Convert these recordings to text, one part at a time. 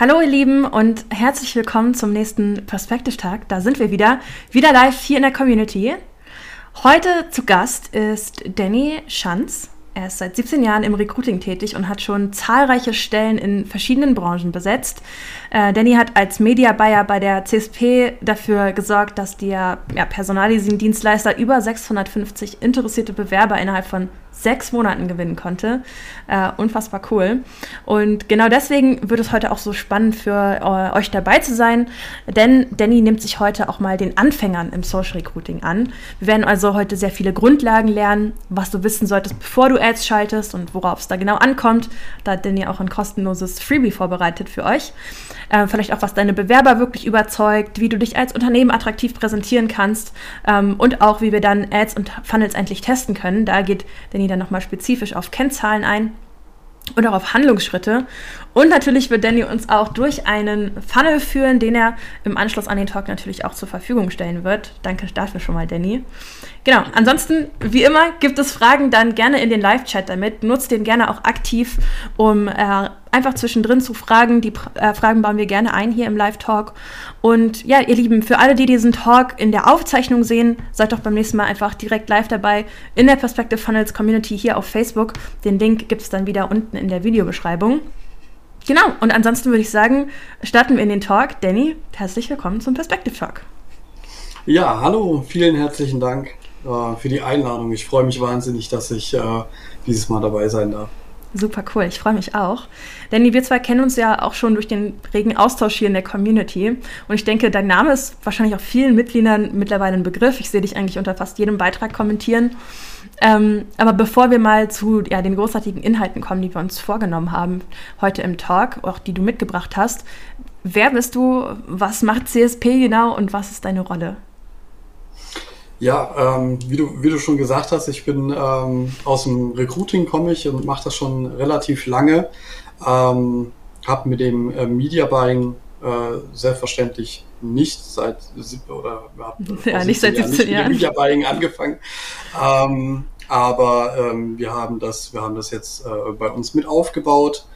Hallo ihr Lieben und herzlich willkommen zum nächsten Perspektiv-Tag. Da sind wir wieder, wieder live hier in der Community. Heute zu Gast ist Danny Schanz. Er ist seit 17 Jahren im Recruiting tätig und hat schon zahlreiche Stellen in verschiedenen Branchen besetzt. Äh, Danny hat als Media Buyer bei der CSP dafür gesorgt, dass der ja, Personalleasing-Dienstleister über 650 interessierte Bewerber innerhalb von sechs Monaten gewinnen konnte. Äh, unfassbar cool. Und genau deswegen wird es heute auch so spannend für äh, euch dabei zu sein, denn Danny nimmt sich heute auch mal den Anfängern im Social Recruiting an. Wir werden also heute sehr viele Grundlagen lernen, was du wissen solltest, bevor du Ads schaltest und worauf es da genau ankommt. Da hat Danny auch ein kostenloses Freebie vorbereitet für euch. Äh, vielleicht auch, was deine Bewerber wirklich überzeugt, wie du dich als Unternehmen attraktiv präsentieren kannst ähm, und auch, wie wir dann Ads und Funnels endlich testen können. Da geht Danny dann nochmal spezifisch auf Kennzahlen ein und auch auf Handlungsschritte. Und natürlich wird Danny uns auch durch einen Funnel führen, den er im Anschluss an den Talk natürlich auch zur Verfügung stellen wird. Danke dafür schon mal, Danny. Genau, ansonsten, wie immer, gibt es Fragen dann gerne in den Live-Chat damit. Nutzt den gerne auch aktiv, um äh, einfach zwischendrin zu fragen. Die äh, Fragen bauen wir gerne ein hier im Live-Talk. Und ja, ihr Lieben, für alle, die diesen Talk in der Aufzeichnung sehen, seid doch beim nächsten Mal einfach direkt live dabei in der Perspective Funnels Community hier auf Facebook. Den Link gibt es dann wieder unten in der Videobeschreibung. Genau, und ansonsten würde ich sagen, starten wir in den Talk. Danny, herzlich willkommen zum Perspective Talk. Ja, hallo, vielen herzlichen Dank äh, für die Einladung. Ich freue mich wahnsinnig, dass ich äh, dieses Mal dabei sein darf. Super cool, ich freue mich auch. Denn wir zwei kennen uns ja auch schon durch den regen Austausch hier in der Community. Und ich denke, dein Name ist wahrscheinlich auch vielen Mitgliedern mittlerweile ein Begriff. Ich sehe dich eigentlich unter fast jedem Beitrag kommentieren. Ähm, aber bevor wir mal zu ja, den großartigen Inhalten kommen, die wir uns vorgenommen haben heute im Talk, auch die du mitgebracht hast, wer bist du, was macht CSP genau und was ist deine Rolle? Ja, ähm, wie, du, wie du schon gesagt hast, ich bin ähm, aus dem Recruiting komme ich und mache das schon relativ lange. Ähm, habe mit dem äh, Media Buying äh, selbstverständlich nicht seit oder ja, nicht seit 17 Jahren, Media Buying angefangen. Ähm, aber ähm, wir haben das, wir haben das jetzt äh, bei uns mit aufgebaut.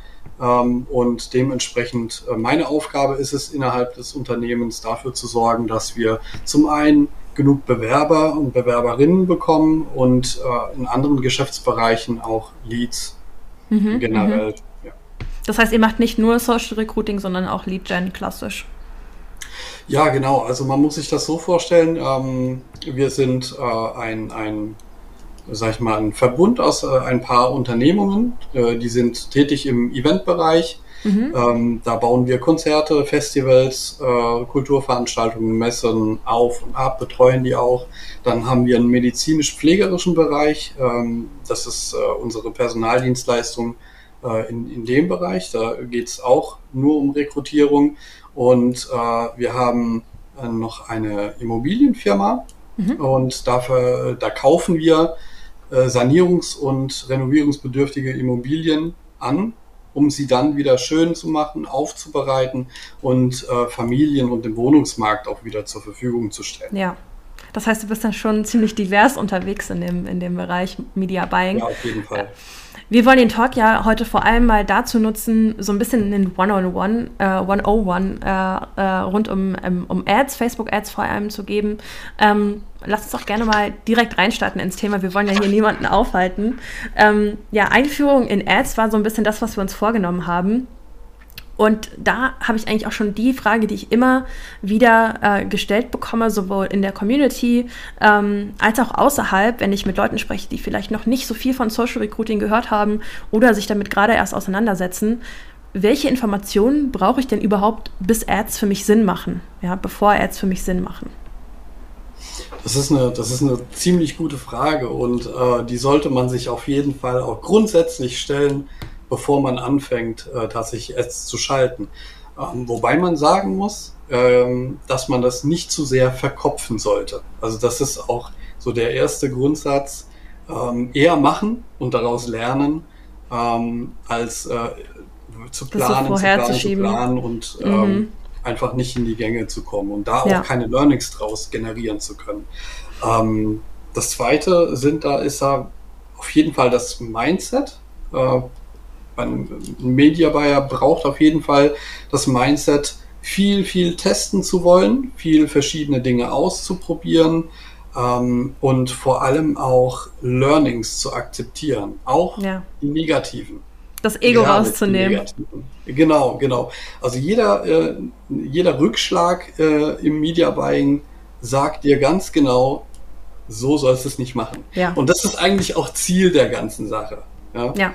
Ähm, und dementsprechend äh, meine Aufgabe ist es innerhalb des Unternehmens dafür zu sorgen, dass wir zum einen genug Bewerber und Bewerberinnen bekommen und äh, in anderen Geschäftsbereichen auch Leads mhm, generell. Mhm. Ja. Das heißt, ihr macht nicht nur Social Recruiting, sondern auch Lead Gen klassisch. Ja, genau. Also man muss sich das so vorstellen. Ähm, wir sind äh, ein, ein, sag ich mal, ein Verbund aus äh, ein paar Unternehmungen. Äh, die sind tätig im Eventbereich Mhm. Ähm, da bauen wir Konzerte, Festivals, äh, Kulturveranstaltungen, Messen auf und ab, betreuen die auch. Dann haben wir einen medizinisch-pflegerischen Bereich. Ähm, das ist äh, unsere Personaldienstleistung äh, in, in dem Bereich. Da geht es auch nur um Rekrutierung. Und äh, wir haben äh, noch eine Immobilienfirma. Mhm. Und dafür, da kaufen wir äh, sanierungs- und renovierungsbedürftige Immobilien an um sie dann wieder schön zu machen, aufzubereiten und äh, Familien und dem Wohnungsmarkt auch wieder zur Verfügung zu stellen. Ja. Das heißt, du bist dann schon ziemlich divers unterwegs in dem, in dem Bereich Media Buying. Ja, auf jeden Fall. Wir wollen den Talk ja heute vor allem mal dazu nutzen, so ein bisschen den One-on-One, äh, 101 äh, äh, rund um, um, um Ads, Facebook-Ads vor allem zu geben. Ähm, lass uns doch gerne mal direkt reinstarten ins Thema. Wir wollen ja hier niemanden aufhalten. Ähm, ja, Einführung in Ads war so ein bisschen das, was wir uns vorgenommen haben. Und da habe ich eigentlich auch schon die Frage, die ich immer wieder äh, gestellt bekomme, sowohl in der Community ähm, als auch außerhalb, wenn ich mit Leuten spreche, die vielleicht noch nicht so viel von Social Recruiting gehört haben oder sich damit gerade erst auseinandersetzen. Welche Informationen brauche ich denn überhaupt, bis Ads für mich Sinn machen, ja, bevor Ads für mich Sinn machen? Das ist eine, das ist eine ziemlich gute Frage und äh, die sollte man sich auf jeden Fall auch grundsätzlich stellen, bevor man anfängt, äh, tatsächlich Ads zu schalten. Ähm, wobei man sagen muss, ähm, dass man das nicht zu sehr verkopfen sollte. Also das ist auch so der erste Grundsatz, ähm, eher machen und daraus lernen, ähm, als äh, zu planen, so zu planen, zu planen und mhm. Ähm, einfach nicht in die Gänge zu kommen und da ja. auch keine Learnings draus generieren zu können. Ähm, das zweite sind da ist da auf jeden Fall das Mindset. Ein Media Buyer braucht auf jeden Fall das Mindset, viel, viel testen zu wollen, viel verschiedene Dinge auszuprobieren ähm, und vor allem auch Learnings zu akzeptieren, auch ja. die negativen. Das Ego rauszunehmen. Genau, genau. Also jeder, äh, jeder Rückschlag äh, im Media Buying sagt dir ganz genau, so sollst du es nicht machen. Ja. Und das ist eigentlich auch Ziel der ganzen Sache. Ja. ja.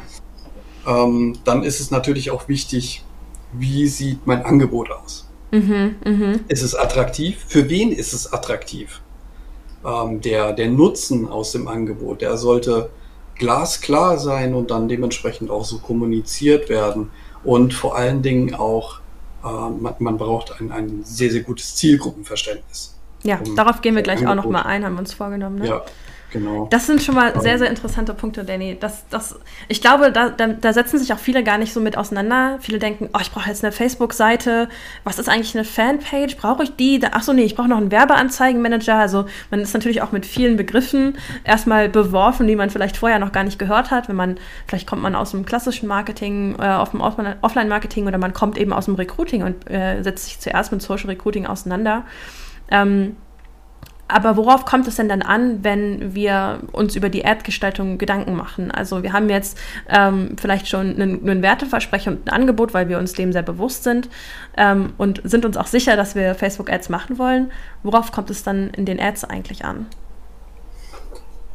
Ähm, dann ist es natürlich auch wichtig, wie sieht mein Angebot aus? Mhm, mh. Ist es attraktiv? Für wen ist es attraktiv? Ähm, der, der Nutzen aus dem Angebot, der sollte glasklar sein und dann dementsprechend auch so kommuniziert werden. Und vor allen Dingen auch, äh, man, man, braucht ein, ein sehr, sehr gutes Zielgruppenverständnis. Ja, um darauf gehen wir gleich Angebot. auch nochmal ein, haben wir uns vorgenommen. Ne? Ja, Genau. Das sind schon mal sehr, sehr interessante Punkte, Danny. Das, das, ich glaube, da, da, setzen sich auch viele gar nicht so mit auseinander. Viele denken, oh, ich brauche jetzt eine Facebook-Seite. Was ist eigentlich eine Fanpage? Brauche ich die? Achso, nee, ich brauche noch einen Werbeanzeigenmanager. Also man ist natürlich auch mit vielen Begriffen erstmal beworfen, die man vielleicht vorher noch gar nicht gehört hat. Wenn man, vielleicht kommt man aus dem klassischen Marketing, äh, auf dem Offline-Marketing oder man kommt eben aus dem Recruiting und äh, setzt sich zuerst mit Social Recruiting auseinander. Ähm, aber worauf kommt es denn dann an, wenn wir uns über die Ad-Gestaltung Gedanken machen? Also wir haben jetzt ähm, vielleicht schon einen, einen Werteversprechen und ein Angebot, weil wir uns dem sehr bewusst sind ähm, und sind uns auch sicher, dass wir Facebook-Ads machen wollen. Worauf kommt es dann in den Ads eigentlich an?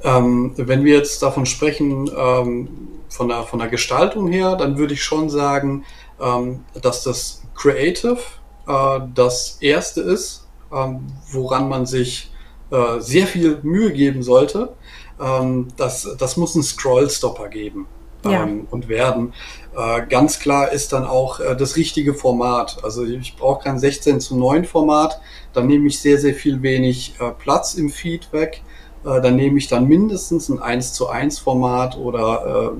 Ähm, wenn wir jetzt davon sprechen, ähm, von, der, von der Gestaltung her, dann würde ich schon sagen, ähm, dass das Creative äh, das erste ist, ähm, woran man sich äh, sehr viel Mühe geben sollte. Ähm, das, das muss einen Scrollstopper geben ja. ähm, und werden. Äh, ganz klar ist dann auch äh, das richtige Format. Also ich brauche kein 16 zu 9 Format, dann nehme ich sehr, sehr viel wenig äh, Platz im Feed weg. Äh, dann nehme ich dann mindestens ein 1 zu 1 Format oder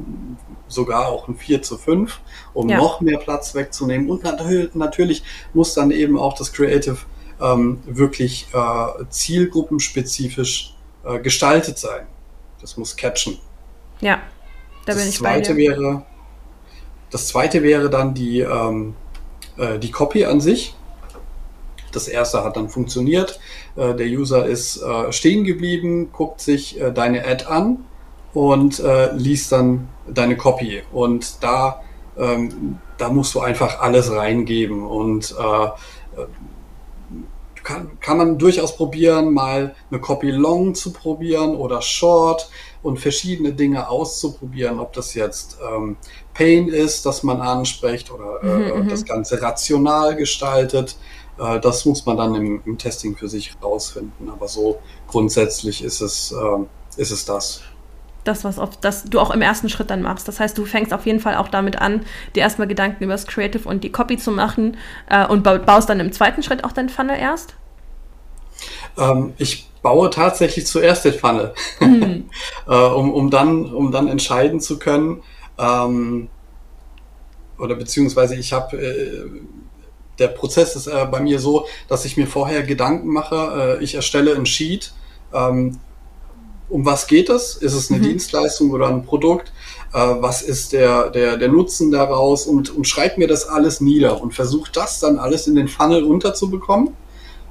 sogar auch ein 4 zu 5, um ja. noch mehr Platz wegzunehmen. Und natürlich muss dann eben auch das Creative ähm, wirklich äh, zielgruppenspezifisch äh, gestaltet sein. Das muss catchen. Ja, da bin das ich zweite bei dir. Wäre, das zweite wäre dann die, ähm, äh, die Copy an sich. Das erste hat dann funktioniert. Äh, der User ist äh, stehen geblieben, guckt sich äh, deine Ad an und liest dann deine Copy. Und da, ähm, da musst du einfach alles reingeben. Und äh, kann, kann man durchaus probieren, mal eine Copy Long zu probieren oder Short und verschiedene Dinge auszuprobieren, ob das jetzt ähm, Pain ist, das man anspricht oder äh, mhm, mhm. das Ganze rational gestaltet. Äh, das muss man dann im, im, Testing für sich rausfinden. Aber so grundsätzlich ist es, äh, ist es das das, was auf, das du auch im ersten Schritt dann machst. Das heißt, du fängst auf jeden Fall auch damit an, dir erstmal Gedanken über das Creative und die Copy zu machen äh, und baust dann im zweiten Schritt auch dein Funnel erst? Ähm, ich baue tatsächlich zuerst den Funnel, mhm. äh, um, um, dann, um dann entscheiden zu können, ähm, oder beziehungsweise ich habe, äh, der Prozess ist äh, bei mir so, dass ich mir vorher Gedanken mache, äh, ich erstelle ein Sheet, ähm, um was geht es? Ist es eine mhm. Dienstleistung oder ein Produkt? Äh, was ist der, der, der Nutzen daraus? Und, und schreibe mir das alles nieder und versuche das dann alles in den Funnel unterzubekommen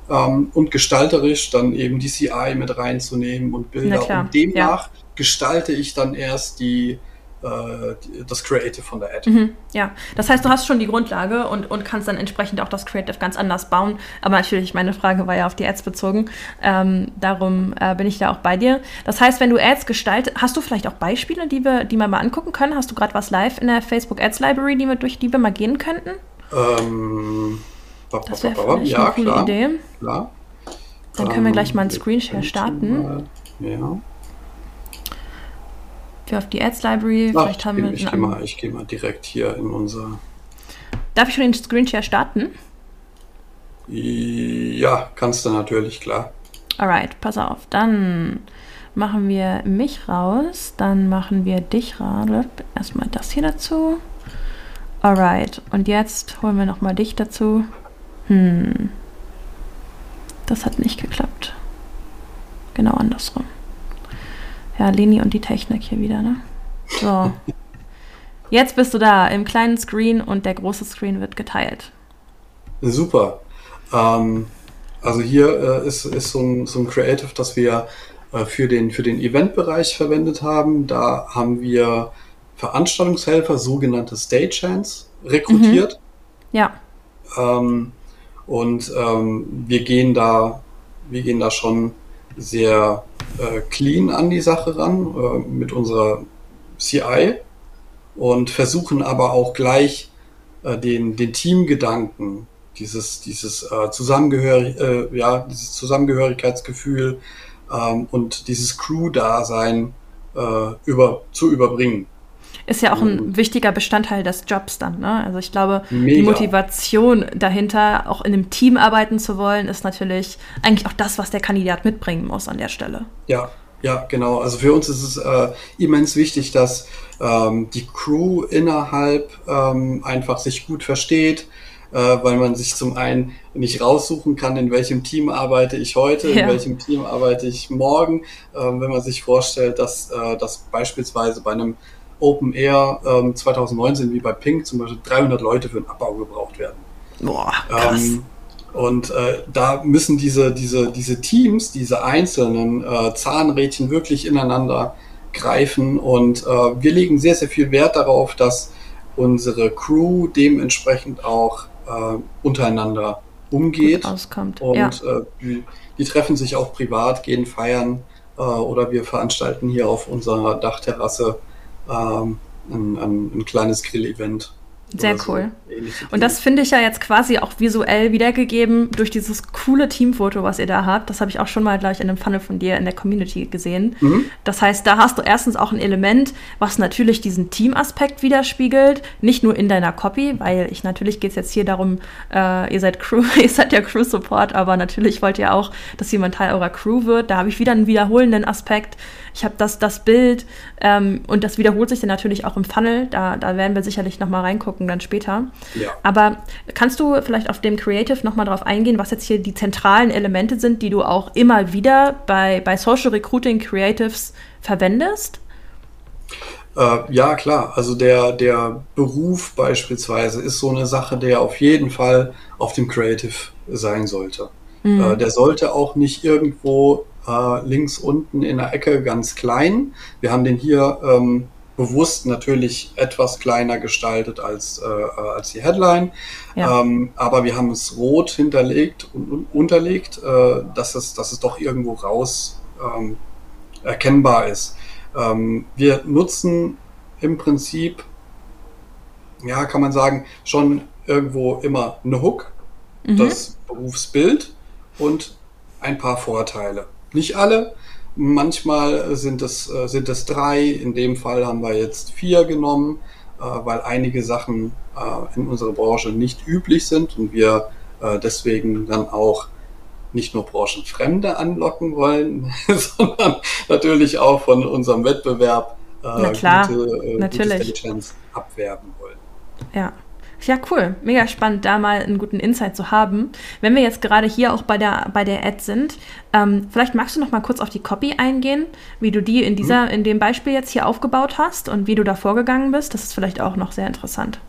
ähm, und gestalterisch dann eben die CI mit reinzunehmen und Bilder. Und demnach ja. gestalte ich dann erst die, das Creative von der Ad. Mhm, ja, das heißt, du hast schon die Grundlage und, und kannst dann entsprechend auch das Creative ganz anders bauen. Aber natürlich, meine Frage war ja auf die Ads bezogen. Ähm, darum äh, bin ich da auch bei dir. Das heißt, wenn du Ads gestaltest, hast du vielleicht auch Beispiele, die wir, die wir mal angucken können? Hast du gerade was live in der Facebook Ads Library, die wir, durch die wir mal gehen könnten? Ähm, das wäre vielleicht ja, eine coole klar, Idee. Klar. Dann können wir gleich mal einen ähm, Screenshare starten. ja. Für auf die Ads Library. Ach, vielleicht haben wir ich gehe mal, geh mal direkt hier in unser. Darf ich schon den Screenshare starten? Ja, kannst du natürlich, klar. Alright, pass auf. Dann machen wir mich raus. Dann machen wir dich raus. Erstmal das hier dazu. Alright, und jetzt holen wir nochmal dich dazu. Hm. Das hat nicht geklappt. Genau andersrum. Ja, Leni und die Technik hier wieder, ne? So. Jetzt bist du da im kleinen Screen und der große Screen wird geteilt. Super. Ähm, also hier äh, ist, ist so, ein, so ein Creative, das wir äh, für den, für den Eventbereich verwendet haben. Da haben wir Veranstaltungshelfer, sogenannte Stagehands, rekrutiert. Mhm. Ja. Ähm, und ähm, wir gehen da, wir gehen da schon sehr äh, clean an die Sache ran äh, mit unserer CI und versuchen aber auch gleich äh, den, den Teamgedanken, dieses, dieses äh, Zusammengehörig, äh, ja, dieses Zusammengehörigkeitsgefühl ähm, und dieses Crew-Dasein äh, über, zu überbringen. Ist ja auch ein mhm. wichtiger Bestandteil des Jobs dann. Ne? Also ich glaube, Mega. die Motivation dahinter, auch in einem Team arbeiten zu wollen, ist natürlich eigentlich auch das, was der Kandidat mitbringen muss an der Stelle. Ja, ja, genau. Also für uns ist es äh, immens wichtig, dass ähm, die Crew innerhalb ähm, einfach sich gut versteht, äh, weil man sich zum einen nicht raussuchen kann, in welchem Team arbeite ich heute, ja. in welchem Team arbeite ich morgen. Ähm, wenn man sich vorstellt, dass, äh, dass beispielsweise bei einem Open Air ähm, 2019 wie bei Pink zum Beispiel 300 Leute für den Abbau gebraucht werden. Boah, krass. Ähm, und äh, da müssen diese, diese, diese Teams, diese einzelnen äh, Zahnrädchen wirklich ineinander greifen. Und äh, wir legen sehr, sehr viel Wert darauf, dass unsere Crew dementsprechend auch äh, untereinander umgeht. Gut auskommt. Und ja. äh, die, die, treffen sich auch privat, gehen feiern äh, oder wir veranstalten hier auf unserer Dachterrasse ähm, ein, ein, ein kleines Grill-Event. Sehr cool. Und das finde ich ja jetzt quasi auch visuell wiedergegeben durch dieses coole Teamfoto, was ihr da habt. Das habe ich auch schon mal, glaube ich, in einem Funnel von dir in der Community gesehen. Mhm. Das heißt, da hast du erstens auch ein Element, was natürlich diesen Teamaspekt widerspiegelt. Nicht nur in deiner Copy, weil ich natürlich geht es jetzt hier darum, äh, ihr seid Crew, ihr seid ja Crew-Support, aber natürlich wollt ihr auch, dass jemand Teil eurer Crew wird. Da habe ich wieder einen wiederholenden Aspekt. Ich habe das, das Bild ähm, und das wiederholt sich dann natürlich auch im Funnel. Da, da werden wir sicherlich nochmal reingucken dann später. Ja. Aber kannst du vielleicht auf dem Creative nochmal drauf eingehen, was jetzt hier die zentralen Elemente sind, die du auch immer wieder bei, bei Social Recruiting Creatives verwendest? Äh, ja, klar. Also der, der Beruf beispielsweise ist so eine Sache, der auf jeden Fall auf dem Creative sein sollte. Mhm. Äh, der sollte auch nicht irgendwo äh, links unten in der Ecke ganz klein. Wir haben den hier ähm, bewusst natürlich etwas kleiner gestaltet als, äh, als die Headline. Ja. Ähm, aber wir haben es rot hinterlegt und unterlegt, äh, dass, es, dass es doch irgendwo raus ähm, erkennbar ist. Ähm, wir nutzen im Prinzip, ja, kann man sagen, schon irgendwo immer eine Hook, mhm. das Berufsbild und ein paar Vorteile. Nicht alle, Manchmal sind es, äh, sind es drei, in dem Fall haben wir jetzt vier genommen, äh, weil einige Sachen äh, in unserer Branche nicht üblich sind und wir deswegen dann auch nicht nur Branchenfremde anlocken wollen, sondern natürlich auch von unserem Wettbewerb Na klar, gute, natürlich. gute abwerben wollen. Ja. Ja, cool. Mega spannend, da mal einen guten Insight zu haben. Wenn wir jetzt gerade hier auch bei der, bei der Ad sind, ähm, vielleicht magst du noch mal kurz auf die Copy eingehen, wie du die in dieser, mhm. in dem Beispiel jetzt hier aufgebaut hast und wie du da vorgegangen bist. Das ist vielleicht auch noch sehr interessant.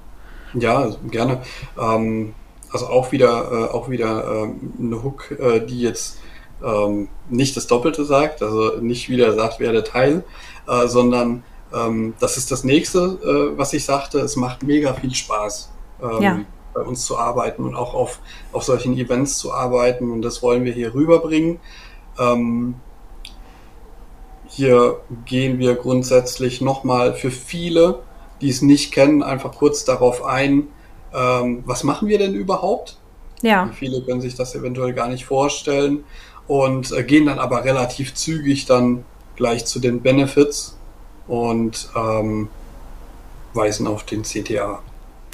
Ja, gerne. Ähm, also auch wieder, äh, auch wieder ähm, eine Hook, äh, die jetzt ähm, nicht das Doppelte sagt, also nicht wieder sagt, wer der Teil, äh, sondern ähm, das ist das nächste, äh, was ich sagte. Es macht mega viel Spaß ähm, ja. bei uns zu arbeiten und auch auf, auf solchen Events zu arbeiten. Und das wollen wir hier rüberbringen. Ähm, hier gehen wir grundsätzlich nochmal für viele, die es nicht kennen, einfach kurz darauf ein, ähm, was machen wir denn überhaupt? Ja. Viele können sich das eventuell gar nicht vorstellen und äh, gehen dann aber relativ zügig dann gleich zu den Benefits und ähm, weisen auf den CTA.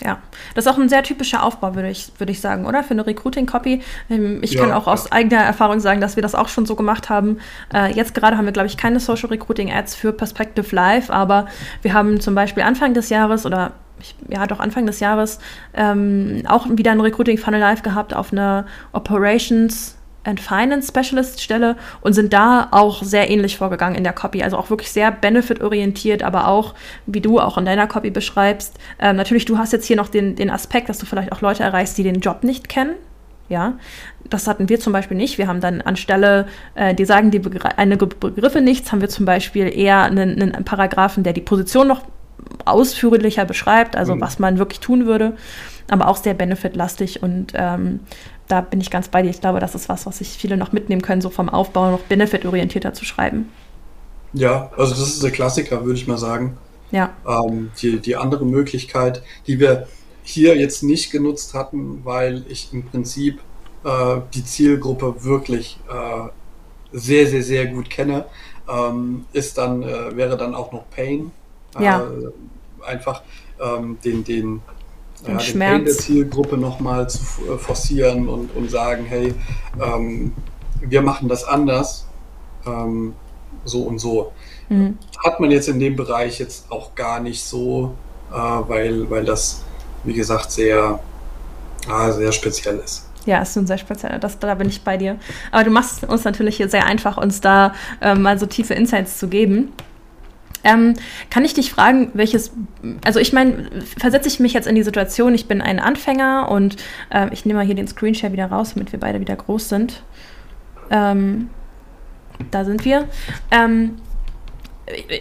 Ja, das ist auch ein sehr typischer Aufbau, würde ich, würde ich sagen, oder? Für eine Recruiting-Copy. Ähm, ich ja, kann auch ja. aus eigener Erfahrung sagen, dass wir das auch schon so gemacht haben. Äh, jetzt gerade haben wir, glaube ich, keine Social Recruiting-Ads für Perspective Live, aber wir haben zum Beispiel Anfang des Jahres oder ja, doch Anfang des Jahres ähm, auch wieder ein Recruiting Funnel Live gehabt auf eine Operations and Finance Specialist Stelle und sind da auch sehr ähnlich vorgegangen in der Copy. Also auch wirklich sehr benefit-orientiert, aber auch, wie du auch in deiner Copy beschreibst. Ähm, natürlich, du hast jetzt hier noch den, den Aspekt, dass du vielleicht auch Leute erreichst, die den Job nicht kennen. Ja, das hatten wir zum Beispiel nicht. Wir haben dann anstelle, äh, die sagen die Begr einige Begriffe nichts, haben wir zum Beispiel eher einen, einen Paragraphen, der die Position noch ausführlicher beschreibt, also mhm. was man wirklich tun würde, aber auch sehr benefitlastig und ähm, da bin ich ganz bei dir. Ich glaube, das ist was, was sich viele noch mitnehmen können, so vom Aufbau noch benefitorientierter zu schreiben. Ja, also das ist der Klassiker, würde ich mal sagen. Ja. Ähm, die, die andere Möglichkeit, die wir hier jetzt nicht genutzt hatten, weil ich im Prinzip äh, die Zielgruppe wirklich äh, sehr, sehr, sehr gut kenne, ähm, ist dann, äh, wäre dann auch noch Pain. Äh, ja. einfach ähm, den, den den, ja, Pain der Zielgruppe nochmal zu äh, forcieren und, und sagen, hey, ähm, wir machen das anders, ähm, so und so. Mhm. Hat man jetzt in dem Bereich jetzt auch gar nicht so, äh, weil, weil das, wie gesagt, sehr, äh, sehr speziell ist. Ja, ist ein sehr spezieller, das, da bin ich bei dir. Aber du machst uns natürlich hier sehr einfach, uns da äh, mal so tiefe Insights zu geben. Ähm, kann ich dich fragen, welches, also ich meine, versetze ich mich jetzt in die Situation, ich bin ein Anfänger und äh, ich nehme mal hier den Screenshare wieder raus, damit wir beide wieder groß sind. Ähm, da sind wir. Ähm,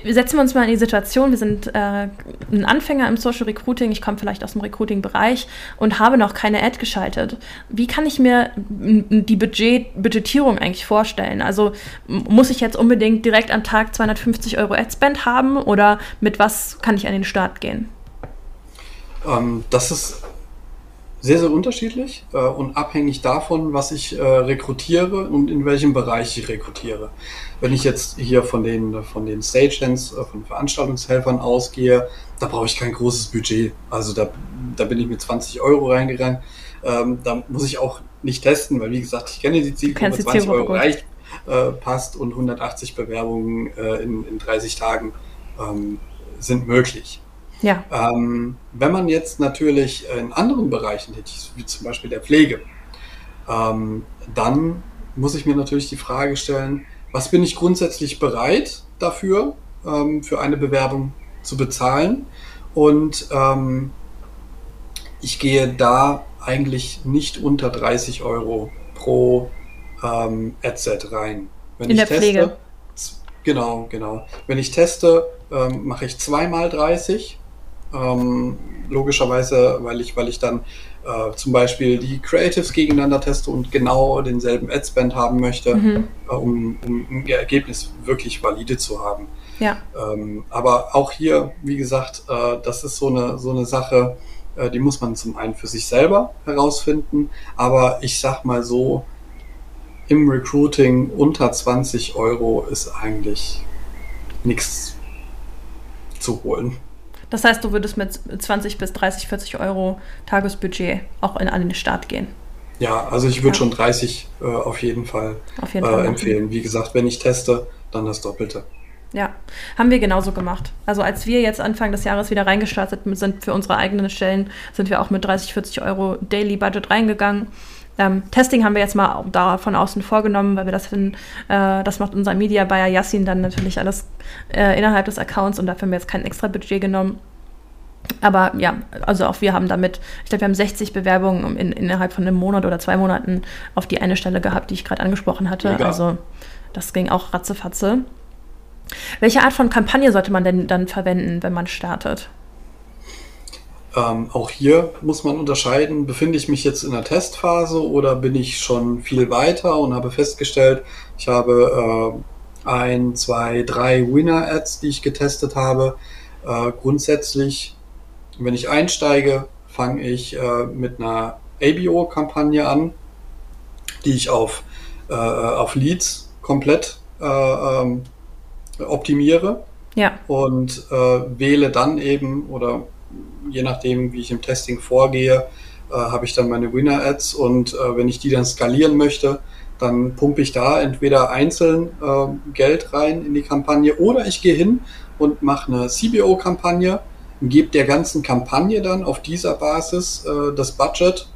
setzen wir uns mal in die Situation, wir sind äh, ein Anfänger im Social Recruiting, ich komme vielleicht aus dem Recruiting-Bereich und habe noch keine Ad geschaltet. Wie kann ich mir die Budget, Budgetierung eigentlich vorstellen? Also muss ich jetzt unbedingt direkt am Tag 250 Euro Ad-Spend haben oder mit was kann ich an den Start gehen? Ähm, das ist sehr, sehr unterschiedlich äh, und abhängig davon, was ich äh, rekrutiere und in welchem Bereich ich rekrutiere. Wenn ich jetzt hier von den, von den Stagehands, äh, von Veranstaltungshelfern ausgehe, da brauche ich kein großes Budget. Also da, da bin ich mit 20 Euro reingegangen. Ähm, da muss ich auch nicht testen, weil wie gesagt, ich kenne die Zielgruppe, 20 Euro reicht, äh, passt und 180 Bewerbungen äh, in, in 30 Tagen ähm, sind möglich. Ja. Ähm, wenn man jetzt natürlich in anderen Bereichen tätig wie zum Beispiel der Pflege, ähm, dann muss ich mir natürlich die Frage stellen, was bin ich grundsätzlich bereit dafür, ähm, für eine Bewerbung zu bezahlen? Und ähm, ich gehe da eigentlich nicht unter 30 Euro pro ähm, Adset rein. Wenn in der teste, Pflege. Genau, genau. Wenn ich teste, ähm, mache ich zweimal 30 ähm, logischerweise, weil ich, weil ich dann äh, zum Beispiel die Creatives gegeneinander teste und genau denselben Adspend haben möchte, mhm. äh, um, um ein Ergebnis wirklich valide zu haben. Ja. Ähm, aber auch hier, wie gesagt, äh, das ist so eine, so eine Sache, äh, die muss man zum einen für sich selber herausfinden, aber ich sag mal so, im Recruiting unter 20 Euro ist eigentlich nichts zu holen. Das heißt, du würdest mit 20 bis 30, 40 Euro Tagesbudget auch in, den Start gehen. Ja, also ich würde ja. schon 30 äh, auf jeden Fall, auf jeden Fall äh, empfehlen. Wie gesagt, wenn ich teste, dann das Doppelte. Ja, haben wir genauso gemacht. Also als wir jetzt Anfang des Jahres wieder reingestartet sind für unsere eigenen Stellen, sind wir auch mit 30, 40 Euro Daily Budget reingegangen. Ähm, Testing haben wir jetzt mal da von außen vorgenommen, weil wir das finden, äh, das macht unser Media Buyer Yassin dann natürlich alles äh, innerhalb des Accounts und dafür haben wir jetzt kein extra Budget genommen. Aber ja, also auch wir haben damit, ich glaube, wir haben 60 Bewerbungen in, innerhalb von einem Monat oder zwei Monaten auf die eine Stelle gehabt, die ich gerade angesprochen hatte. Mega. Also das ging auch ratzefatze. Welche Art von Kampagne sollte man denn dann verwenden, wenn man startet? Ähm, auch hier muss man unterscheiden, befinde ich mich jetzt in der Testphase oder bin ich schon viel weiter und habe festgestellt, ich habe äh, ein, zwei, drei Winner-Ads, die ich getestet habe. Äh, grundsätzlich, wenn ich einsteige, fange ich äh, mit einer ABO-Kampagne an, die ich auf, äh, auf Leads komplett äh, ähm, optimiere. Ja. Und äh, wähle dann eben oder je nachdem, wie ich im Testing vorgehe, äh, habe ich dann meine Winner-Ads und äh, wenn ich die dann skalieren möchte, dann pumpe ich da entweder einzeln äh, Geld rein in die Kampagne oder ich gehe hin und mache eine CBO-Kampagne, gebe der ganzen Kampagne dann auf dieser Basis äh, das Budget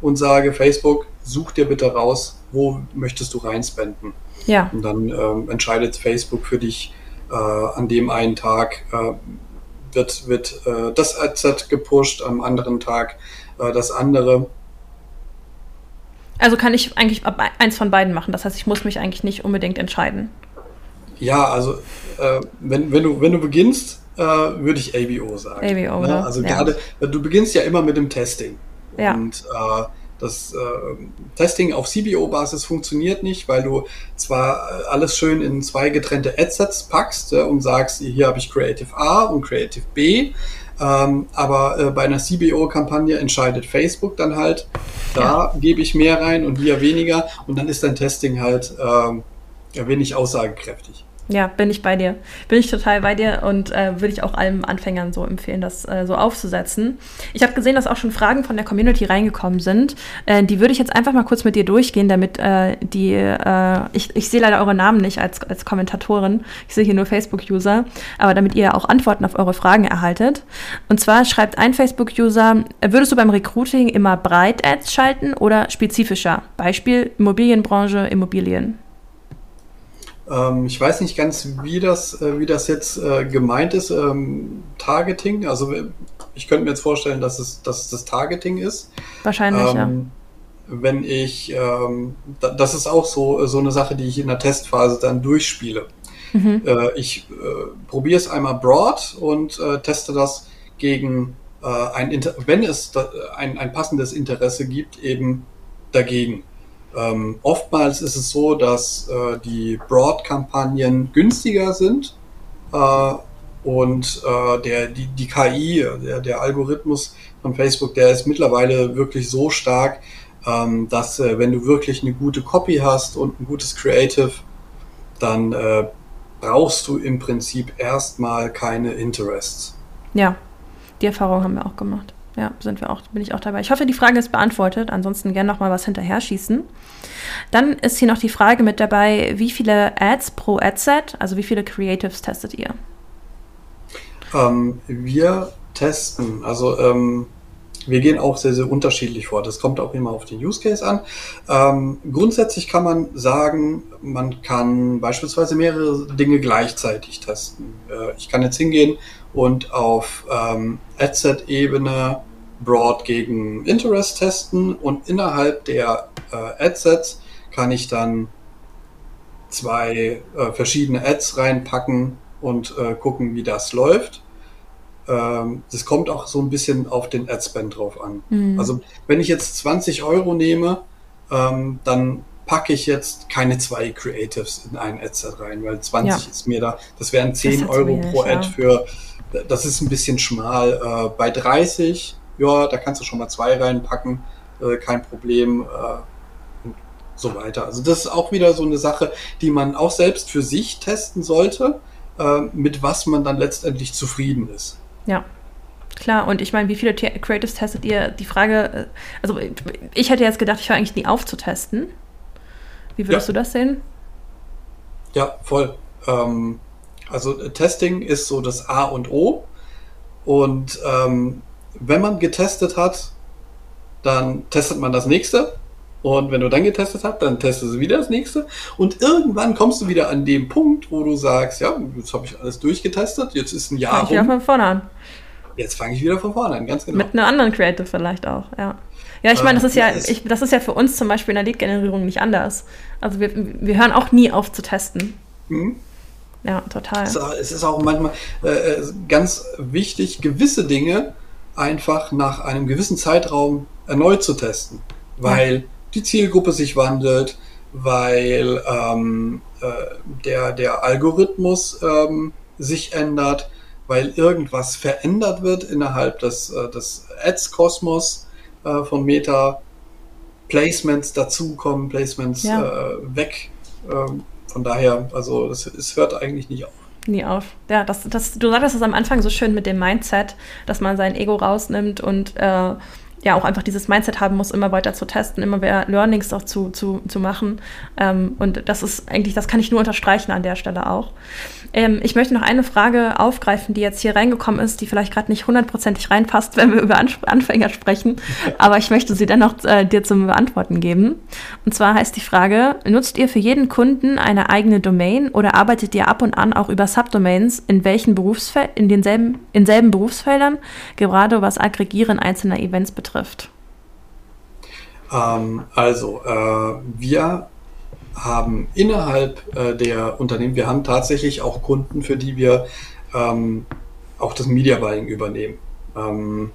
und sage Facebook, such dir bitte raus, wo möchtest du reinspenden. Ja. Und dann ähm, entscheidet Facebook für dich äh, an dem einen Tag, äh, wird, wird äh, das Adset gepusht, am anderen Tag äh, das andere. Also kann ich eigentlich eins von beiden machen. Das heißt, ich muss mich eigentlich nicht unbedingt entscheiden. Ja, also äh, wenn, wenn, du, wenn du beginnst, äh, würde ich ABO sagen. ABO, ne? Also ja. gerade, du beginnst ja immer mit dem Testing. Ja. Und äh, das äh, Testing auf CBO-Basis funktioniert nicht, weil du zwar äh, alles schön in zwei getrennte Adsets packst äh, und sagst, hier habe ich Creative A und Creative B, ähm, aber äh, bei einer CBO-Kampagne entscheidet Facebook dann halt, da ja. gebe ich mehr rein und hier weniger und dann ist dein Testing halt ähm, wenig aussagekräftig. Ja, bin ich bei dir. Bin ich total bei dir und äh, würde ich auch allen Anfängern so empfehlen, das äh, so aufzusetzen. Ich habe gesehen, dass auch schon Fragen von der Community reingekommen sind. Äh, die würde ich jetzt einfach mal kurz mit dir durchgehen, damit äh, die, äh, ich, ich sehe leider eure Namen nicht als, als Kommentatorin. Ich sehe hier nur Facebook-User, aber damit ihr auch Antworten auf eure Fragen erhaltet. Und zwar schreibt ein Facebook-User, würdest du beim Recruiting immer breit Ads schalten oder spezifischer? Beispiel Immobilienbranche, Immobilien. Ähm, ich weiß nicht ganz, wie das, äh, wie das jetzt äh, gemeint ist, ähm, Targeting. Also ich könnte mir jetzt vorstellen, dass es, dass es das Targeting ist. Wahrscheinlich, ähm, ja. Wenn ich, ähm, da, das ist auch so, so eine Sache, die ich in der Testphase dann durchspiele. Mhm. Äh, ich äh, probiere es einmal broad und äh, teste das gegen äh, ein, Inter wenn es da, ein, ein passendes Interesse gibt, eben dagegen. Ähm, oftmals ist es so, dass äh, die Broad-Kampagnen günstiger sind äh, und äh, der, die, die KI, der, der Algorithmus von Facebook, der ist mittlerweile wirklich so stark, ähm, dass äh, wenn du wirklich eine gute Copy hast und ein gutes Creative, dann äh, brauchst du im Prinzip erstmal keine Interests. Ja, die Erfahrung haben wir auch gemacht ja, sind wir auch, bin ich auch dabei. Ich hoffe, die Frage ist beantwortet. Ansonsten gerne noch mal was hinterher schießen. Dann ist hier noch die Frage mit dabei, wie viele Ads pro Adset, also wie viele Creatives testet ihr? Ähm, wir testen, also ähm, wir gehen auch sehr, sehr unterschiedlich vor. Das kommt auch immer auf den Use Case an. Ähm, grundsätzlich kann man sagen, man kann beispielsweise mehrere Dinge gleichzeitig testen. Äh, ich kann jetzt hingehen und auf ähm, Adset-Ebene Broad gegen Interest testen und innerhalb der äh, Adsets kann ich dann zwei äh, verschiedene Ads reinpacken und äh, gucken, wie das läuft. Ähm, das kommt auch so ein bisschen auf den Adspend drauf an. Mhm. Also wenn ich jetzt 20 Euro nehme, ähm, dann packe ich jetzt keine zwei Creatives in ein Adset rein, weil 20 ja. ist mir da, das wären 10 das Euro pro Ad ja. für das ist ein bisschen schmal. Äh, bei 30, ja, da kannst du schon mal zwei reinpacken, äh, kein Problem. Äh, und so weiter. Also das ist auch wieder so eine Sache, die man auch selbst für sich testen sollte, mit was man dann letztendlich zufrieden ist. Ja. Klar, und ich meine, wie viele Creatives testet ihr? Die Frage, also ich hätte jetzt gedacht, ich höre eigentlich nie auf zu testen. Wie würdest ja. du das sehen? Ja, voll. Ähm, also äh, Testing ist so das A und O. Und ähm, wenn man getestet hat, dann testet man das nächste. Und wenn du dann getestet hast, dann testest du wieder das nächste. Und irgendwann kommst du wieder an dem Punkt, wo du sagst, ja, jetzt habe ich alles durchgetestet, jetzt ist ein Jahr Fang ich wieder von vorne an. Jetzt fange ich wieder von vorne an, ganz genau. Mit einem anderen Creative vielleicht auch, ja. Ja, ich meine, das ist ja, ich, das ist ja für uns zum Beispiel in der Lead-Generierung nicht anders. Also wir, wir hören auch nie auf zu testen. Mhm. Ja, total. Es ist auch manchmal äh, äh, ganz wichtig, gewisse Dinge einfach nach einem gewissen Zeitraum erneut zu testen, weil ja. die Zielgruppe sich wandelt, weil ähm, äh, der, der Algorithmus ähm, sich ändert, weil irgendwas verändert wird innerhalb des, äh, des Ads-Kosmos von Meta, Placements dazukommen, Placements ja. Weg. Von daher, also es, es hört eigentlich nicht auf. Nie auf. Ja, das, das, du sagtest es am Anfang so schön mit dem Mindset, dass man sein Ego rausnimmt und äh, ja auch einfach dieses Mindset haben muss, immer weiter zu testen, immer mehr Learnings auch zu, zu, zu machen. Ähm, und das ist eigentlich, das kann ich nur unterstreichen an der Stelle auch. Ähm, ich möchte noch eine Frage aufgreifen, die jetzt hier reingekommen ist, die vielleicht gerade nicht hundertprozentig reinpasst, wenn wir über Anf Anfänger sprechen, aber ich möchte sie dennoch äh, dir zum Beantworten geben. Und zwar heißt die Frage, nutzt ihr für jeden Kunden eine eigene Domain oder arbeitet ihr ab und an auch über Subdomains in welchen Berufsfel in denselben in selben Berufsfeldern, gerade was Aggregieren einzelner Events betrifft? Ähm, also, äh, wir haben innerhalb äh, der Unternehmen, wir haben tatsächlich auch Kunden, für die wir ähm, auch das Media Buying übernehmen. Ähm,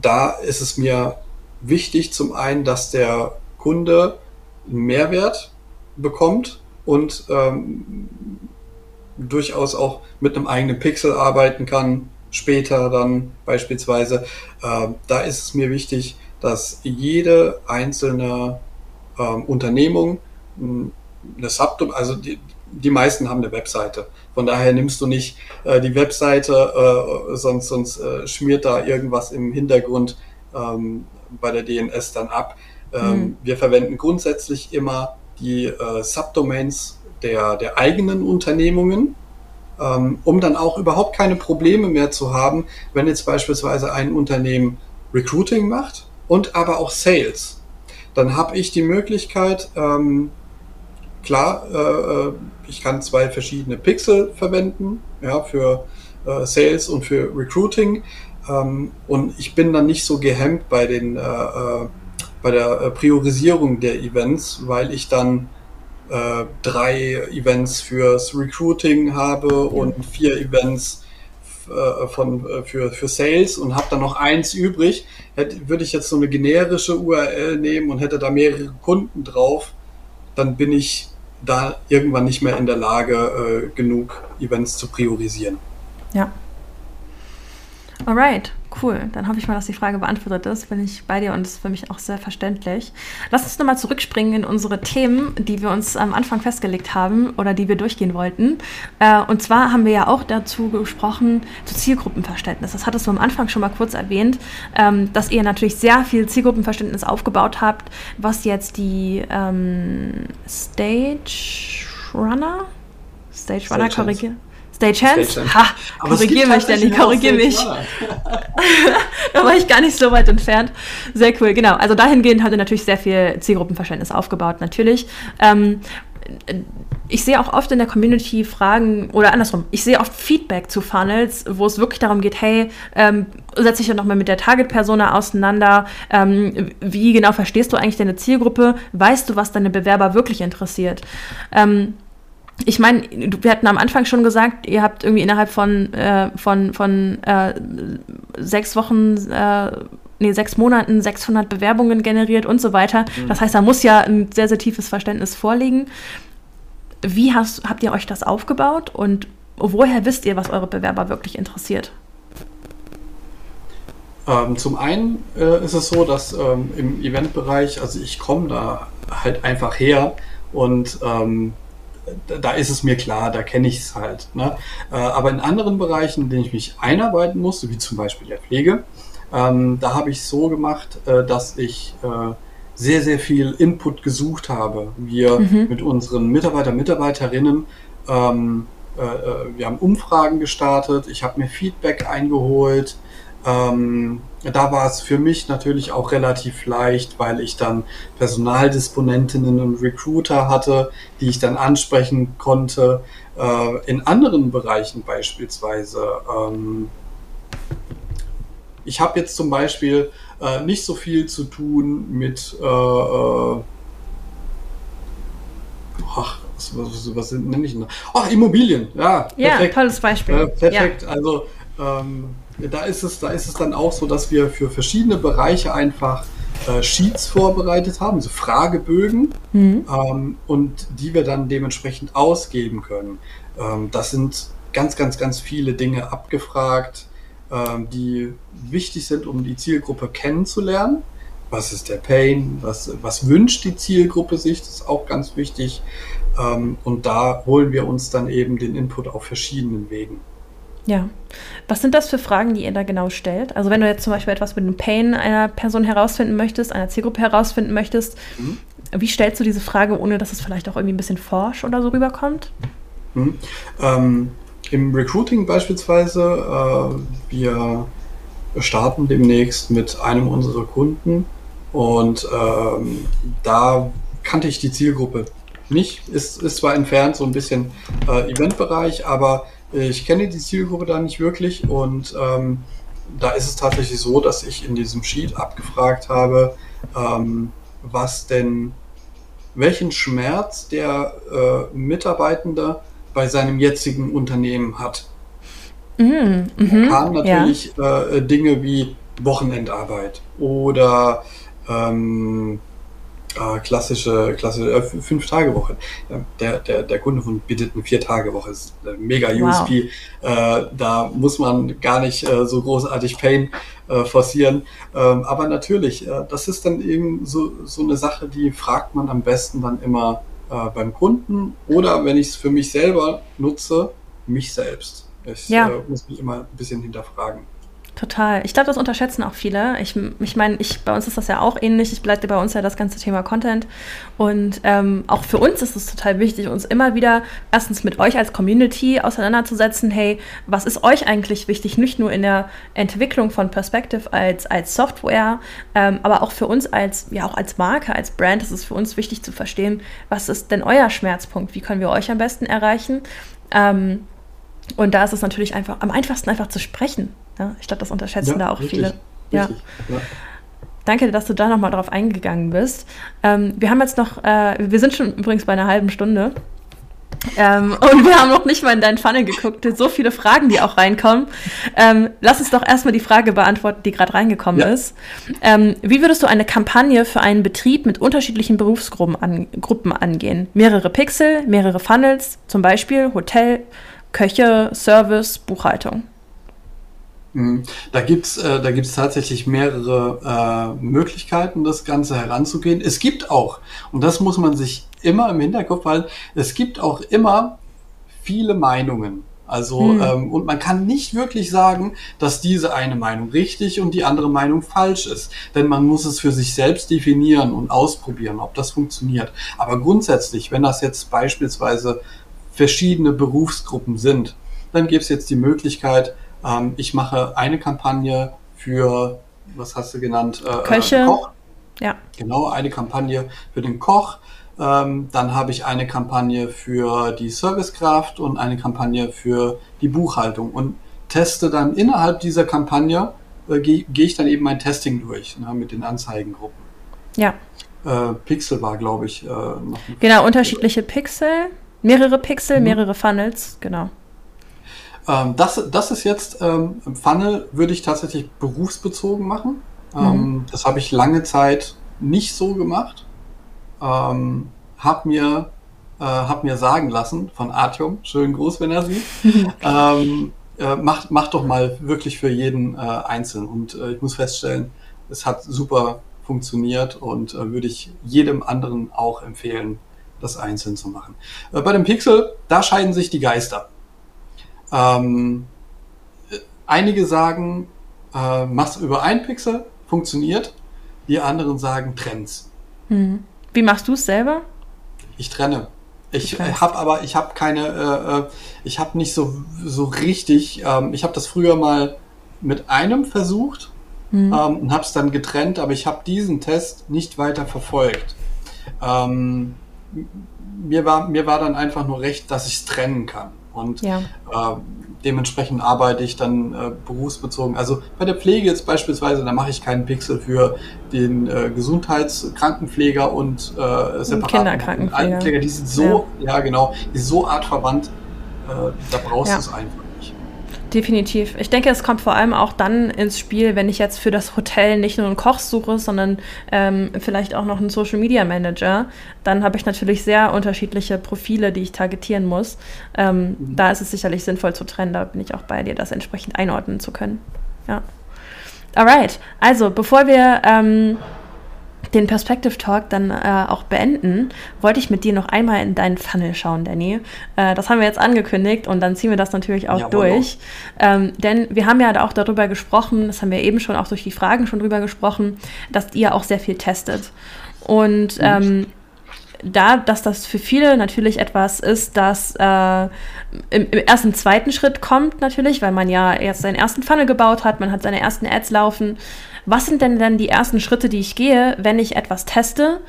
da ist es mir wichtig, zum einen, dass der Kunde einen Mehrwert bekommt und ähm, durchaus auch mit einem eigenen Pixel arbeiten kann, später dann beispielsweise. Äh, da ist es mir wichtig, dass jede einzelne ähm, Unternehmung eine Subdom, also die, die meisten haben eine Webseite. Von daher nimmst du nicht äh, die Webseite, äh, sonst, sonst äh, schmiert da irgendwas im Hintergrund ähm, bei der DNS dann ab. Ähm, mhm. Wir verwenden grundsätzlich immer die äh, Subdomains der, der eigenen Unternehmungen, um dann auch überhaupt keine Probleme mehr zu haben, wenn jetzt beispielsweise ein Unternehmen Recruiting macht und aber auch Sales. Dann habe ich die Möglichkeit, ähm, klar, äh, äh, ich kann zwei verschiedene Pixel verwenden, ja, für äh, Sales und für Recruiting. Ähm, und ich bin dann nicht so gehemmt bei den, äh, äh bei der äh, Priorisierung der Events, weil ich dann drei Events fürs Recruiting habe und vier Events von, für, für Sales und habe dann noch eins übrig, hätte, würde ich jetzt so eine generische URL nehmen und hätte da mehrere Kunden drauf, dann bin ich da irgendwann nicht mehr in der Lage, äh, genug Events zu priorisieren. Ja. Alright, cool. Dann hoffe ich mal, dass die Frage beantwortet ist. Bin ich bei dir und ist für mich auch sehr verständlich. Lass uns nochmal zurückspringen in unsere Themen, die wir uns am Anfang festgelegt haben oder die wir durchgehen wollten. Äh, und zwar haben wir ja auch dazu gesprochen, zu Zielgruppenverständnis. Das hattest du am Anfang schon mal kurz erwähnt, ähm, dass ihr natürlich sehr viel Zielgruppenverständnis aufgebaut habt, was jetzt die ähm, Stage Runner, Stage Runner korrigiert Stagehands? Stagehand. Ha, korrigier mich, Danny, korrigier mich. da war ich gar nicht so weit entfernt. Sehr cool, genau. Also dahingehend hat er natürlich sehr viel Zielgruppenverständnis aufgebaut, natürlich. Ähm, ich sehe auch oft in der Community Fragen oder andersrum, ich sehe oft Feedback zu Funnels, wo es wirklich darum geht, hey, ähm, setze dich ja nochmal mit der Target-Persona auseinander, ähm, wie genau verstehst du eigentlich deine Zielgruppe, weißt du, was deine Bewerber wirklich interessiert? Ähm, ich meine, wir hatten am Anfang schon gesagt, ihr habt irgendwie innerhalb von, äh, von, von äh, sechs Wochen, äh, nee, sechs Monaten 600 Bewerbungen generiert und so weiter. Mhm. Das heißt, da muss ja ein sehr, sehr tiefes Verständnis vorliegen. Wie hast, habt ihr euch das aufgebaut und woher wisst ihr, was eure Bewerber wirklich interessiert? Ähm, zum einen äh, ist es so, dass ähm, im Eventbereich, also ich komme da halt einfach her und ähm, da ist es mir klar, da kenne ich es halt. Ne? Äh, aber in anderen Bereichen, in denen ich mich einarbeiten musste, wie zum Beispiel der Pflege, ähm, da habe ich es so gemacht, äh, dass ich äh, sehr, sehr viel Input gesucht habe. Wir mhm. mit unseren Mitarbeiter, Mitarbeiterinnen, ähm, äh, äh, wir haben Umfragen gestartet, ich habe mir Feedback eingeholt, ähm, da war es für mich natürlich auch relativ leicht, weil ich dann Personaldisponentinnen und Recruiter hatte, die ich dann ansprechen konnte. Äh, in anderen Bereichen beispielsweise. Ähm, ich habe jetzt zum Beispiel äh, nicht so viel zu tun mit äh, äh ach, was, was, was nenne ich denn? Ach, Immobilien, ja. Ja, perfekt. tolles Beispiel. Äh, perfekt. Ja. Also ähm, da ist es, da ist es dann auch so, dass wir für verschiedene Bereiche einfach äh, Sheets vorbereitet haben, so Fragebögen, mhm. ähm, und die wir dann dementsprechend ausgeben können. Ähm, das sind ganz, ganz, ganz viele Dinge abgefragt, ähm, die wichtig sind, um die Zielgruppe kennenzulernen. Was ist der Pain? Was, was wünscht die Zielgruppe sich? Das ist auch ganz wichtig. Ähm, und da holen wir uns dann eben den Input auf verschiedenen Wegen. Ja. Was sind das für Fragen, die ihr da genau stellt? Also wenn du jetzt zum Beispiel etwas mit dem Pain einer Person herausfinden möchtest, einer Zielgruppe herausfinden möchtest, mhm. wie stellst du diese Frage, ohne dass es vielleicht auch irgendwie ein bisschen forsch oder so rüberkommt? Mhm. Ähm, Im Recruiting beispielsweise, äh, wir starten demnächst mit einem unserer Kunden und ähm, da kannte ich die Zielgruppe nicht. Ist, ist zwar entfernt so ein bisschen äh, Eventbereich, aber ich kenne die Zielgruppe da nicht wirklich und ähm, da ist es tatsächlich so, dass ich in diesem Sheet abgefragt habe, ähm, was denn, welchen Schmerz der äh, Mitarbeitende bei seinem jetzigen Unternehmen hat. Mhm, mh, kamen natürlich ja. äh, Dinge wie Wochenendarbeit oder ähm, äh, klassische, klassische äh, Fünf-Tage-Woche. Der, der, der Kunde von bietet eine Vier-Tage-Woche. ist mega USP. Wow. Äh, da muss man gar nicht äh, so großartig Pain äh, forcieren. Ähm, aber natürlich, äh, das ist dann eben so, so eine Sache, die fragt man am besten dann immer äh, beim Kunden oder wenn ich es für mich selber nutze, mich selbst. Ich ja. äh, muss mich immer ein bisschen hinterfragen. Total. Ich glaube, das unterschätzen auch viele. Ich, ich meine, ich, bei uns ist das ja auch ähnlich. Ich begleite bei uns ja das ganze Thema Content. Und ähm, auch für uns ist es total wichtig, uns immer wieder erstens mit euch als Community auseinanderzusetzen. Hey, was ist euch eigentlich wichtig? Nicht nur in der Entwicklung von Perspective als, als Software, ähm, aber auch für uns als, ja, auch als Marke, als Brand ist es für uns wichtig zu verstehen, was ist denn euer Schmerzpunkt? Wie können wir euch am besten erreichen? Ähm, und da ist es natürlich einfach am einfachsten einfach zu sprechen. Ja, ich glaube, das unterschätzen ja, da auch richtig, viele. Richtig, ja. ja. Danke, dass du da nochmal drauf eingegangen bist. Ähm, wir haben jetzt noch, äh, wir sind schon übrigens bei einer halben Stunde. Ähm, und wir haben noch nicht mal in deinen Funnel geguckt. So viele Fragen, die auch reinkommen. Ähm, lass uns doch erstmal die Frage beantworten, die gerade reingekommen ja. ist. Ähm, wie würdest du eine Kampagne für einen Betrieb mit unterschiedlichen Berufsgruppen an, angehen? Mehrere Pixel, mehrere Funnels, zum Beispiel Hotel, Köche, Service, Buchhaltung. Mhm. Da gibt's äh, da gibt's tatsächlich mehrere äh, Möglichkeiten, das Ganze heranzugehen. Es gibt auch, und das muss man sich immer im Hinterkopf halten, es gibt auch immer viele Meinungen. Also, hm. ähm, und man kann nicht wirklich sagen, dass diese eine Meinung richtig und die andere Meinung falsch ist. Denn man muss es für sich selbst definieren und ausprobieren, ob das funktioniert. Aber grundsätzlich, wenn das jetzt beispielsweise verschiedene Berufsgruppen sind, dann gibt es jetzt die Möglichkeit, ähm, ich mache eine Kampagne für, was hast du genannt? Äh, Köche. Äh, Koch. Ja. Genau, eine Kampagne für den Koch. Ähm, dann habe ich eine Kampagne für die Servicekraft und eine Kampagne für die Buchhaltung und teste dann innerhalb dieser Kampagne, äh, gehe geh ich dann eben mein Testing durch ne, mit den Anzeigengruppen. Ja. Äh, Pixel war, glaube ich, äh, noch. Genau, unterschiedliche Pixel, mehrere Pixel, mhm. mehrere Funnels, genau. Ähm, das, das ist jetzt, ähm, Funnel würde ich tatsächlich berufsbezogen machen. Ähm, mhm. Das habe ich lange Zeit nicht so gemacht. Ähm, hab mir, äh, hab mir sagen lassen von Artyom, schönen Gruß, wenn er sieht, ähm, äh, macht, macht doch mal wirklich für jeden äh, einzeln. Und äh, ich muss feststellen, es hat super funktioniert und äh, würde ich jedem anderen auch empfehlen, das einzeln zu machen. Äh, bei dem Pixel, da scheiden sich die Geister. Ähm, einige sagen, äh, mach's über ein Pixel, funktioniert. Die anderen sagen Trends. Hm. Wie machst du es selber? Ich trenne. Ich habe aber, ich habe keine, äh, äh ich habe nicht so, so richtig, ähm, ich habe das früher mal mit einem versucht mhm. ähm, und habe es dann getrennt, aber ich habe diesen Test nicht weiter verfolgt. Ähm, mir, war, mir war dann einfach nur recht, dass ich es trennen kann. Und ja. äh, dementsprechend arbeite ich dann äh, berufsbezogen. Also bei der Pflege jetzt beispielsweise, da mache ich keinen Pixel für den äh, Gesundheitskrankenpfleger und äh, separaten Kinderkrankenpfleger. Die sind so, ja. ja genau, die sind so artverwandt, äh, da brauchst ja. du es einfach. Definitiv. Ich denke, es kommt vor allem auch dann ins Spiel, wenn ich jetzt für das Hotel nicht nur einen Koch suche, sondern ähm, vielleicht auch noch einen Social Media Manager. Dann habe ich natürlich sehr unterschiedliche Profile, die ich targetieren muss. Ähm, mhm. Da ist es sicherlich sinnvoll zu trennen. Da bin ich auch bei dir, das entsprechend einordnen zu können. Ja. Alright. Also, bevor wir ähm, den Perspective Talk dann äh, auch beenden, wollte ich mit dir noch einmal in deinen Funnel schauen, Danny. Äh, das haben wir jetzt angekündigt und dann ziehen wir das natürlich auch ja, durch. Ähm, denn wir haben ja auch darüber gesprochen, das haben wir eben schon auch durch die Fragen schon drüber gesprochen, dass ihr auch sehr viel testet. Und ähm, da, dass das für viele natürlich etwas ist, das äh, im, im, ersten, zweiten Schritt kommt natürlich, weil man ja jetzt seinen ersten Funnel gebaut hat, man hat seine ersten Ads laufen. Was sind denn dann die ersten Schritte, die ich gehe, wenn ich etwas teste?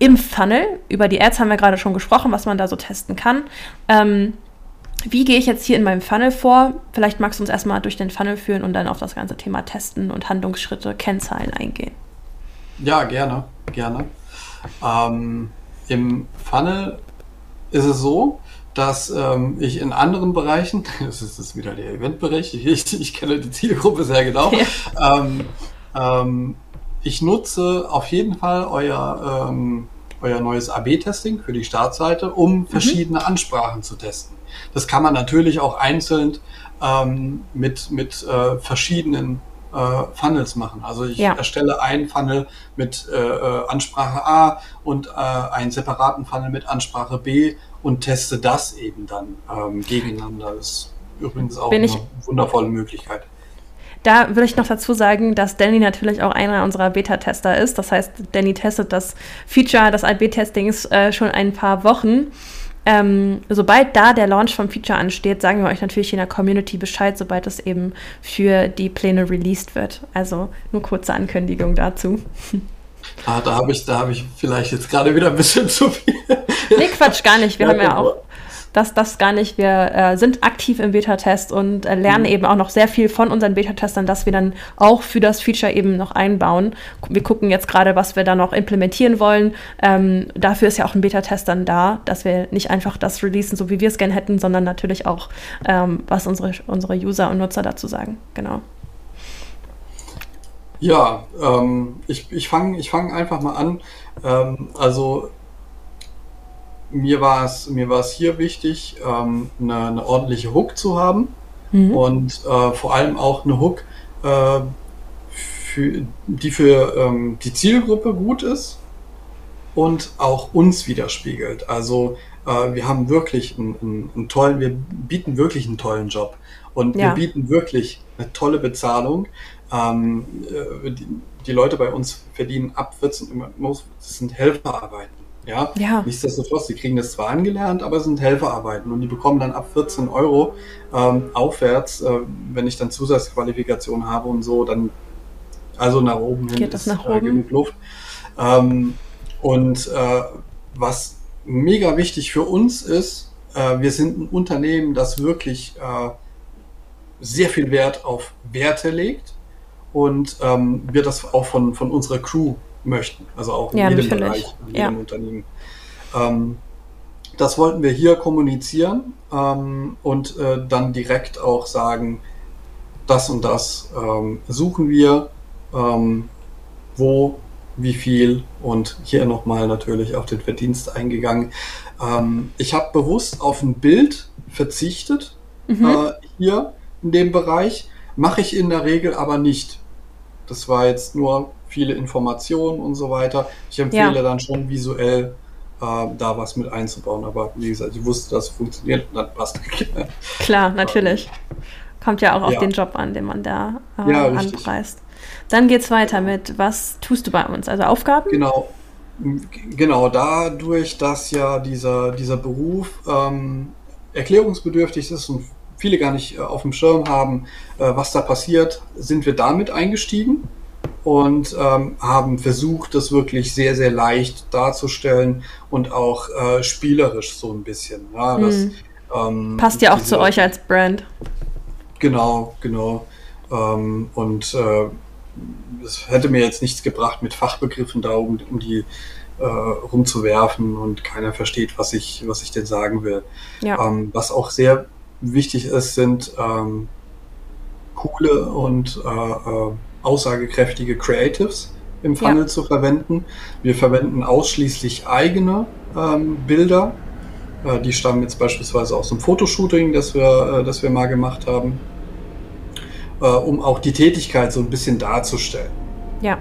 Im Funnel, über die Ads haben wir gerade schon gesprochen, was man da so testen kann. Ähm, wie gehe ich jetzt hier in meinem Funnel vor? Vielleicht magst du uns erstmal durch den Funnel führen und dann auf das ganze Thema Testen und Handlungsschritte, Kennzahlen eingehen. Ja, gerne, gerne. Ähm, Im Funnel ist es so, dass ähm, ich in anderen Bereichen, das ist jetzt wieder der Eventbereich, ich, ich kenne die Zielgruppe sehr genau, ja. ähm, ähm, ich nutze auf jeden Fall euer, ähm, euer neues AB-Testing für die Startseite, um mhm. verschiedene Ansprachen zu testen. Das kann man natürlich auch einzeln ähm, mit, mit äh, verschiedenen äh, Funnels machen. Also ich ja. erstelle einen Funnel mit äh, äh, Ansprache A und äh, einen separaten Funnel mit Ansprache B und teste das eben dann ähm, gegeneinander. Das ist übrigens auch Bin eine wundervolle Möglichkeit. Da würde ich noch dazu sagen, dass Danny natürlich auch einer unserer Beta-Tester ist. Das heißt, Danny testet das Feature des AB-Testings äh, schon ein paar Wochen. Ähm, sobald da der Launch vom Feature ansteht, sagen wir euch natürlich in der Community Bescheid, sobald es eben für die Pläne released wird. Also nur kurze Ankündigung dazu. Ah, da habe ich, hab ich vielleicht jetzt gerade wieder ein bisschen zu viel. Nee, Quatsch, gar nicht. Wir ja, haben ja auch das, das gar nicht. Wir äh, sind aktiv im Beta-Test und äh, lernen mhm. eben auch noch sehr viel von unseren Beta-Testern, das wir dann auch für das Feature eben noch einbauen. Wir gucken jetzt gerade, was wir da noch implementieren wollen. Ähm, dafür ist ja auch ein Beta-Test dann da, dass wir nicht einfach das releasen, so wie wir es gerne hätten, sondern natürlich auch, ähm, was unsere, unsere User und Nutzer dazu sagen. Genau. Ja, ähm, ich, ich fange ich fang einfach mal an. Ähm, also mir war es mir war es hier wichtig, ähm, eine, eine, ordentliche Hook zu haben mhm. und äh, vor allem auch eine Hook, äh, für, die für ähm, die Zielgruppe gut ist und auch uns widerspiegelt. Also äh, wir haben wirklich einen, einen, einen, tollen, wir bieten wirklich einen tollen Job und ja. wir bieten wirklich eine tolle Bezahlung. Ähm, äh, die, die, Leute bei uns verdienen ab 14, das sind Helferarbeiten. Ja? ja. Nichtsdestotrotz, die kriegen das zwar angelernt, aber es sind Helferarbeiten und die bekommen dann ab 14 Euro ähm, aufwärts, äh, wenn ich dann Zusatzqualifikation habe und so, dann also nach oben hin Geht das nach ist, äh, genug Luft. Ähm, und äh, was mega wichtig für uns ist, äh, wir sind ein Unternehmen, das wirklich äh, sehr viel Wert auf Werte legt und ähm, wir das auch von, von unserer Crew möchten. Also auch in ja, jedem natürlich. Bereich, in jedem ja. Unternehmen. Ähm, das wollten wir hier kommunizieren ähm, und äh, dann direkt auch sagen, das und das ähm, suchen wir, ähm, wo, wie viel und hier nochmal natürlich auf den Verdienst eingegangen. Ähm, ich habe bewusst auf ein Bild verzichtet, mhm. äh, hier in dem Bereich, mache ich in der Regel aber nicht. Das war jetzt nur viele Informationen und so weiter. Ich empfehle ja. dann schon visuell äh, da was mit einzubauen. Aber wie gesagt, ich wusste, dass es funktioniert und dann passt. Klar, natürlich. Kommt ja auch auf ja. den Job an, den man da äh, ja, anpreist. Dann geht es weiter mit, was tust du bei uns? Also Aufgaben? Genau. Genau, dadurch, dass ja dieser, dieser Beruf ähm, erklärungsbedürftig ist und viele gar nicht äh, auf dem Schirm haben, äh, was da passiert, sind wir damit eingestiegen und ähm, haben versucht, das wirklich sehr, sehr leicht darzustellen und auch äh, spielerisch so ein bisschen. Ja, das, mhm. ähm, Passt ja auch diese, zu euch als Brand. Genau, genau. Ähm, und äh, es hätte mir jetzt nichts gebracht, mit Fachbegriffen da um, um die äh, rumzuwerfen und keiner versteht, was ich, was ich denn sagen will. Ja. Ähm, was auch sehr wichtig ist, sind ähm, coole und äh, äh aussagekräftige Creatives im Funnel ja. zu verwenden. Wir verwenden ausschließlich eigene ähm, Bilder. Äh, die stammen jetzt beispielsweise aus einem Fotoshooting, das wir, äh, das wir mal gemacht haben, äh, um auch die Tätigkeit so ein bisschen darzustellen. Ja.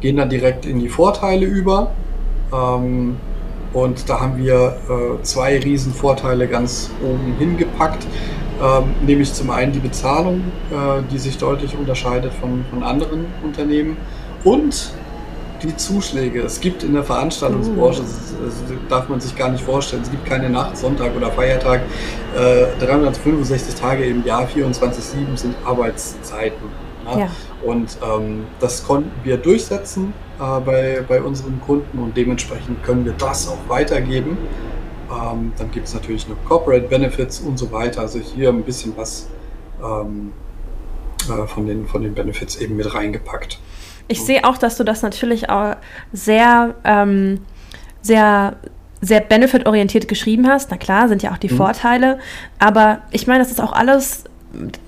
gehen dann direkt in die Vorteile über. Ähm, und da haben wir äh, zwei Riesenvorteile ganz oben hingepackt. Ähm, nämlich zum einen die Bezahlung, äh, die sich deutlich unterscheidet von, von anderen Unternehmen. Und die Zuschläge. Es gibt in der Veranstaltungsbranche, uh. das, darf man sich gar nicht vorstellen, es gibt keine Nacht, Sonntag oder Feiertag. Äh, 365 Tage im Jahr, 24-7 sind Arbeitszeiten. Ja? Ja. Und ähm, das konnten wir durchsetzen äh, bei, bei unseren Kunden und dementsprechend können wir das auch weitergeben. Ähm, dann gibt es natürlich noch Corporate Benefits und so weiter. Also hier ein bisschen was ähm, äh, von, den, von den Benefits eben mit reingepackt. Ich sehe auch, dass du das natürlich auch sehr, ähm, sehr, sehr benefit-orientiert geschrieben hast. Na klar, sind ja auch die mhm. Vorteile. Aber ich meine, das ist auch alles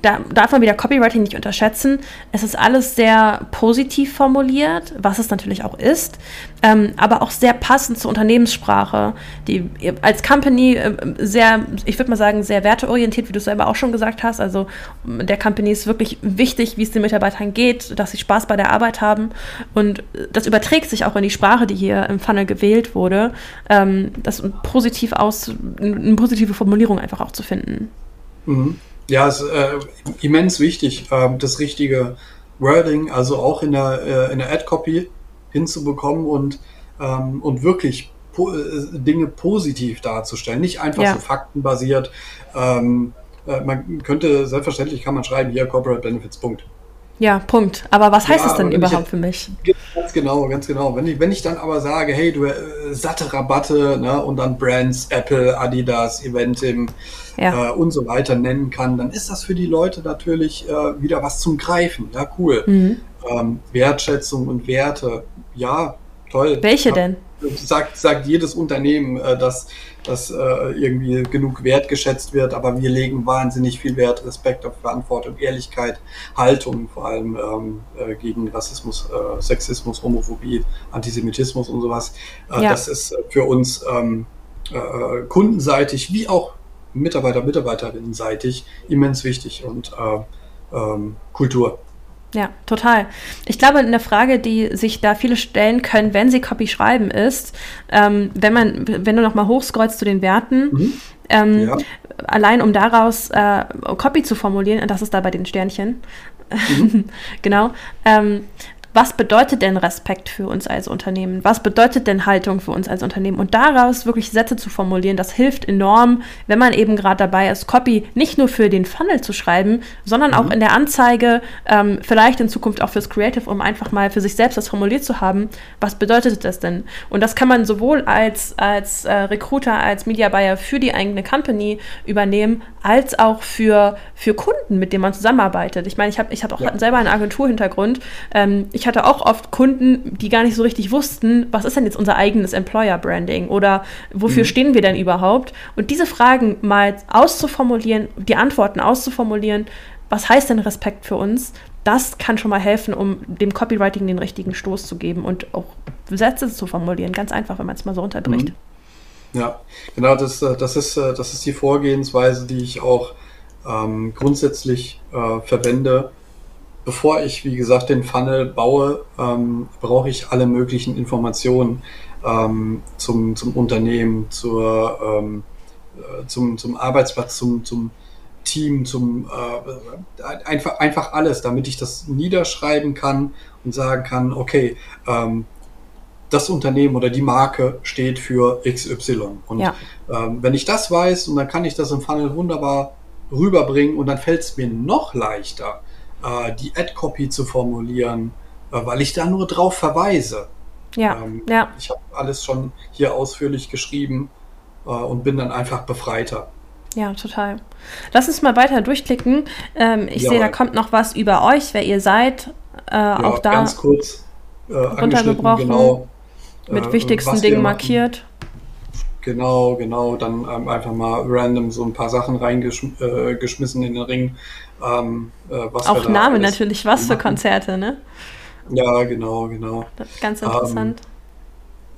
da darf man wieder Copywriting nicht unterschätzen. Es ist alles sehr positiv formuliert, was es natürlich auch ist, ähm, aber auch sehr passend zur Unternehmenssprache, die als Company äh, sehr, ich würde mal sagen, sehr werteorientiert, wie du selber auch schon gesagt hast. Also der Company ist wirklich wichtig, wie es den Mitarbeitern geht, dass sie Spaß bei der Arbeit haben und das überträgt sich auch in die Sprache, die hier im Funnel gewählt wurde, ähm, das positiv aus, eine positive Formulierung einfach auch zu finden. Mhm. Ja, es ist äh, immens wichtig, äh, das richtige Wording, also auch in der, äh, in der Ad-Copy hinzubekommen und, ähm, und wirklich po äh, Dinge positiv darzustellen, nicht einfach ja. so faktenbasiert. Ähm, äh, man könnte, selbstverständlich kann man schreiben, hier Corporate Benefits, Punkt. Ja, Punkt. Aber was heißt ja, das denn überhaupt ich, für mich? Ganz genau, ganz genau. Wenn ich, wenn ich dann aber sage, hey, du äh, satte Rabatte ne, und dann Brands, Apple, Adidas, Eventim ja. äh, und so weiter nennen kann, dann ist das für die Leute natürlich äh, wieder was zum Greifen. Ja, cool. Mhm. Ähm, Wertschätzung und Werte, ja, toll. Welche denn? Sagt, sagt jedes Unternehmen, äh, dass, dass äh, irgendwie genug wertgeschätzt wird, aber wir legen wahnsinnig viel Wert, Respekt auf Verantwortung, Ehrlichkeit, Haltung, vor allem ähm, äh, gegen Rassismus, äh, Sexismus, Homophobie, Antisemitismus und sowas. Äh, ja. Das ist für uns ähm, äh, kundenseitig wie auch Mitarbeiter, Mitarbeiterinnenseitig immens wichtig und ähm, Kultur. Ja, total. Ich glaube, eine Frage, die sich da viele stellen können, wenn sie Copy schreiben, ist, ähm, wenn man, wenn du nochmal hochscrollst zu den Werten, mhm. ähm, ja. allein um daraus äh, Copy zu formulieren, das ist da bei den Sternchen, mhm. genau, ähm, was bedeutet denn Respekt für uns als Unternehmen? Was bedeutet denn Haltung für uns als Unternehmen? Und daraus wirklich Sätze zu formulieren, das hilft enorm, wenn man eben gerade dabei ist, Copy nicht nur für den Funnel zu schreiben, sondern mhm. auch in der Anzeige, ähm, vielleicht in Zukunft auch fürs Creative, um einfach mal für sich selbst das formuliert zu haben. Was bedeutet das denn? Und das kann man sowohl als, als äh, Recruiter, als Media Buyer für die eigene Company übernehmen, als auch für, für Kunden, mit denen man zusammenarbeitet. Ich meine, ich habe ich hab auch ja. selber einen Agenturhintergrund. Ähm, ich hatte auch oft Kunden, die gar nicht so richtig wussten, was ist denn jetzt unser eigenes Employer-Branding oder wofür mhm. stehen wir denn überhaupt? Und diese Fragen mal auszuformulieren, die Antworten auszuformulieren, was heißt denn Respekt für uns? Das kann schon mal helfen, um dem Copywriting den richtigen Stoß zu geben und auch Sätze zu formulieren. Ganz einfach, wenn man es mal so runterbricht. Mhm. Ja, genau, das, äh, das, ist, äh, das ist die Vorgehensweise, die ich auch ähm, grundsätzlich äh, verwende, bevor ich, wie gesagt, den Funnel baue, ähm, brauche ich alle möglichen Informationen ähm, zum, zum Unternehmen, zur, ähm, äh, zum, zum Arbeitsplatz, zum, zum Team, zum äh, einfach, einfach alles, damit ich das niederschreiben kann und sagen kann, okay, ähm, das Unternehmen oder die Marke steht für XY. Und ja. ähm, wenn ich das weiß, und dann kann ich das im Funnel wunderbar rüberbringen und dann fällt es mir noch leichter, äh, die Ad-Copy zu formulieren, äh, weil ich da nur drauf verweise. Ja, ähm, ja. Ich habe alles schon hier ausführlich geschrieben äh, und bin dann einfach befreiter. Ja, total. Lass uns mal weiter durchklicken. Ähm, ich ja, sehe, da kommt noch was über euch, wer ihr seid. Äh, ja, auch da ganz kurz äh, runtergebrochen. Genau, mit äh, wichtigsten Dingen markiert. Genau, genau. Dann ähm, einfach mal random so ein paar Sachen reingeschmissen äh, in den Ring. Ähm, äh, Auch Name natürlich, was für Konzerte, ne? Ja, genau, genau. Ganz interessant. Ähm,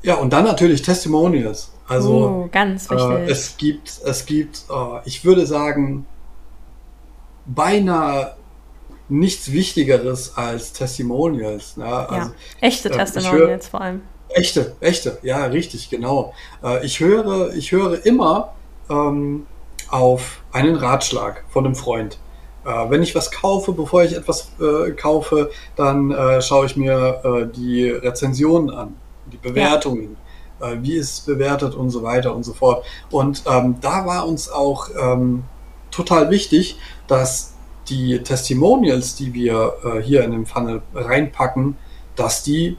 ja, und dann natürlich Testimonials. Also oh, ganz wichtig. Äh, es gibt, es gibt, äh, ich würde sagen, beinahe nichts Wichtigeres als Testimonials. Ne? Also, ja, echte äh, Testimonials hör, vor allem. Echte, echte, ja, richtig, genau. Äh, ich höre, ich höre immer ähm, auf einen Ratschlag von einem Freund. Äh, wenn ich was kaufe, bevor ich etwas äh, kaufe, dann äh, schaue ich mir äh, die Rezensionen an, die Bewertungen, ja. wie ist es bewertet und so weiter und so fort. Und ähm, da war uns auch ähm, total wichtig, dass die Testimonials, die wir äh, hier in den Funnel reinpacken, dass die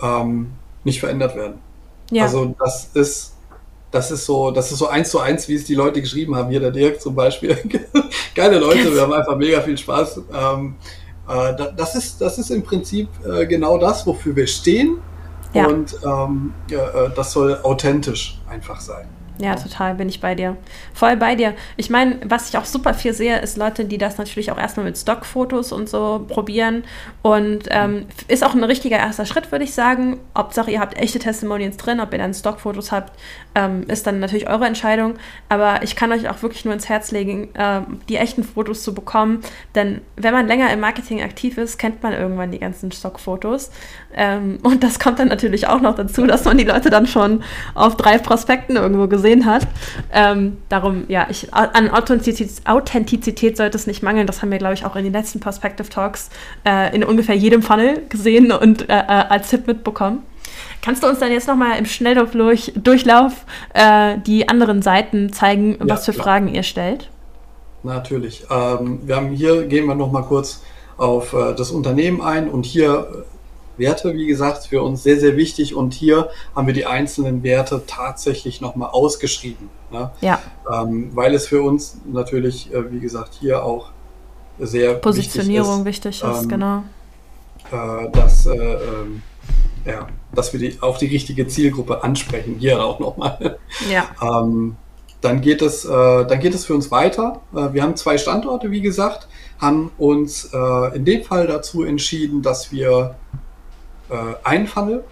ähm, nicht verändert werden. Ja. Also das ist das ist so, das ist so eins zu eins, wie es die Leute geschrieben haben. Hier der Dirk zum Beispiel. Geile Leute, wir haben einfach mega viel Spaß. Ähm, äh, das, ist, das ist im Prinzip äh, genau das, wofür wir stehen. Ja. Und ähm, äh, das soll authentisch einfach sein. Ja, total, bin ich bei dir. Voll bei dir. Ich meine, was ich auch super viel sehe, ist Leute, die das natürlich auch erstmal mit Stockfotos und so probieren. Und ähm, ist auch ein richtiger erster Schritt, würde ich sagen. Hauptsache, ihr habt echte Testimonials drin, ob ihr dann Stockfotos habt, ähm, ist dann natürlich eure Entscheidung. Aber ich kann euch auch wirklich nur ins Herz legen, äh, die echten Fotos zu bekommen. Denn wenn man länger im Marketing aktiv ist, kennt man irgendwann die ganzen Stockfotos. Ähm, und das kommt dann natürlich auch noch dazu, dass man die Leute dann schon auf drei Prospekten irgendwo gesehen gesehen hat. Ähm, darum, ja, ich, an Authentizität, Authentizität sollte es nicht mangeln. Das haben wir, glaube ich, auch in den letzten Perspective Talks äh, in ungefähr jedem Funnel gesehen und äh, äh als Tipp mitbekommen. Kannst du uns dann jetzt nochmal im Schnelldurchlauf äh, die anderen Seiten zeigen, was für klar. Fragen ihr stellt? Natürlich. Ähm, wir haben hier, gehen wir nochmal kurz auf äh, das Unternehmen ein und hier Werte, wie gesagt, für uns sehr, sehr wichtig. Und hier haben wir die einzelnen Werte tatsächlich nochmal ausgeschrieben. Ne? Ja. Ähm, weil es für uns natürlich, äh, wie gesagt, hier auch sehr Positionierung wichtig ist, wichtig ist ähm, genau. Äh, dass, äh, ähm, ja, dass wir die, auch die richtige Zielgruppe ansprechen. Hier auch nochmal. Ja. ähm, dann geht es, äh, dann geht es für uns weiter. Äh, wir haben zwei Standorte, wie gesagt, haben uns äh, in dem Fall dazu entschieden, dass wir äh, einen Funnel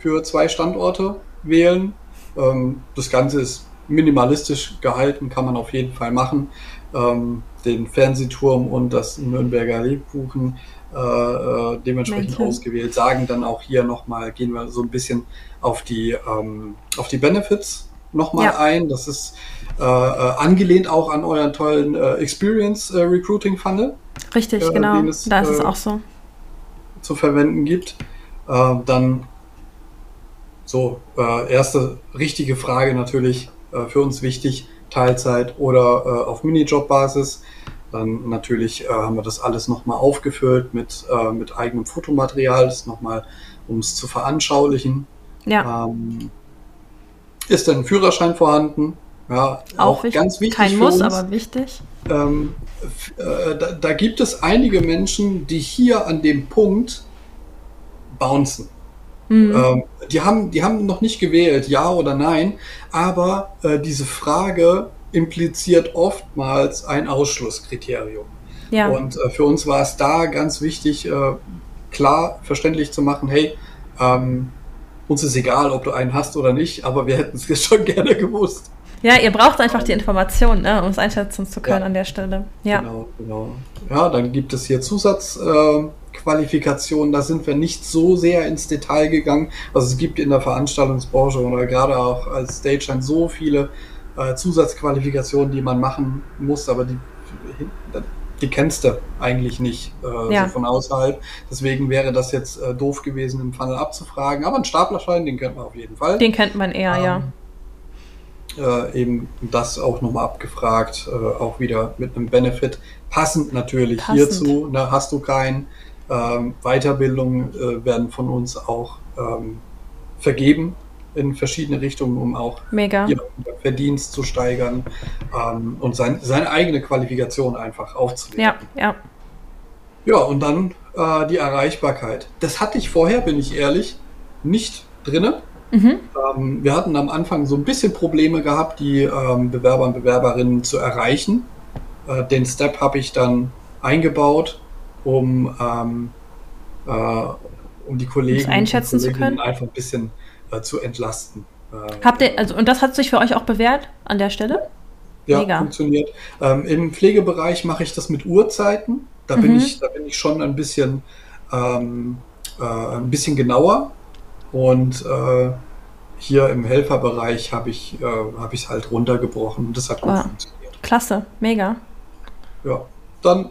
für zwei Standorte wählen. Ähm, das Ganze ist minimalistisch gehalten, kann man auf jeden Fall machen. Ähm, den Fernsehturm und das Nürnberger Lebkuchen äh, äh, dementsprechend Männchen. ausgewählt, sagen dann auch hier nochmal, gehen wir so ein bisschen auf die, ähm, auf die Benefits nochmal ja. ein. Das ist äh, äh, angelehnt auch an euren tollen äh, Experience Recruiting Funnel. Richtig, genau. Es, da ist es auch so. Zu verwenden gibt. Äh, dann so, äh, erste richtige Frage natürlich äh, für uns wichtig, Teilzeit oder äh, auf Minijob-Basis. Dann natürlich äh, haben wir das alles nochmal aufgefüllt mit, äh, mit eigenem Fotomaterial, das nochmal, um es zu veranschaulichen. Ja. Ähm, ist denn ein Führerschein vorhanden? Ja, auch, auch wichtig, ganz wichtig. Kein Muss, uns. aber wichtig. Ähm, äh, da, da, gibt es einige Menschen, die hier an dem Punkt bouncen. Mhm. Ähm, die, haben, die haben noch nicht gewählt, ja oder nein, aber äh, diese Frage impliziert oftmals ein Ausschlusskriterium. Ja. Und äh, für uns war es da ganz wichtig, äh, klar verständlich zu machen, hey, ähm, uns ist egal, ob du einen hast oder nicht, aber wir hätten es schon gerne gewusst. Ja, ihr braucht einfach die Information, ne, um es einschätzen zu können ja. an der Stelle. Ja. Genau, genau. Ja, dann gibt es hier Zusatz. Äh, Qualifikationen, da sind wir nicht so sehr ins Detail gegangen. Also es gibt in der Veranstaltungsbranche oder gerade auch als Stagehand so viele äh, Zusatzqualifikationen, die man machen muss, aber die, die kennst du eigentlich nicht äh, ja. so von außerhalb. Deswegen wäre das jetzt äh, doof gewesen, im Funnel abzufragen. Aber einen Staplerschein, den kennt man auf jeden Fall. Den kennt man eher, ähm, ja. Äh, eben das auch nochmal abgefragt, äh, auch wieder mit einem Benefit. Passend natürlich Passend. hierzu, ne, hast du keinen, ähm, Weiterbildungen äh, werden von uns auch ähm, vergeben in verschiedene Richtungen, um auch Mega. Verdienst zu steigern ähm, und sein, seine eigene Qualifikation einfach aufzunehmen. Ja, ja. Ja, und dann äh, die Erreichbarkeit. Das hatte ich vorher, bin ich ehrlich, nicht drinne. Mhm. Ähm, wir hatten am Anfang so ein bisschen Probleme gehabt, die ähm, Bewerber und Bewerberinnen zu erreichen. Äh, den Step habe ich dann eingebaut um, ähm, äh, um die Kollegen einschätzen zu können, einfach ein bisschen äh, zu entlasten. Äh, Habt ihr, also, und das hat sich für euch auch bewährt an der Stelle? Ja, Mega. funktioniert. Ähm, Im Pflegebereich mache ich das mit Uhrzeiten. Da bin ich, da bin ich schon ein bisschen, ähm, äh, ein bisschen genauer und äh, hier im Helferbereich habe ich äh, habe ich es halt runtergebrochen und das hat gut Wow. funktioniert. Klasse, mega. Ja, dann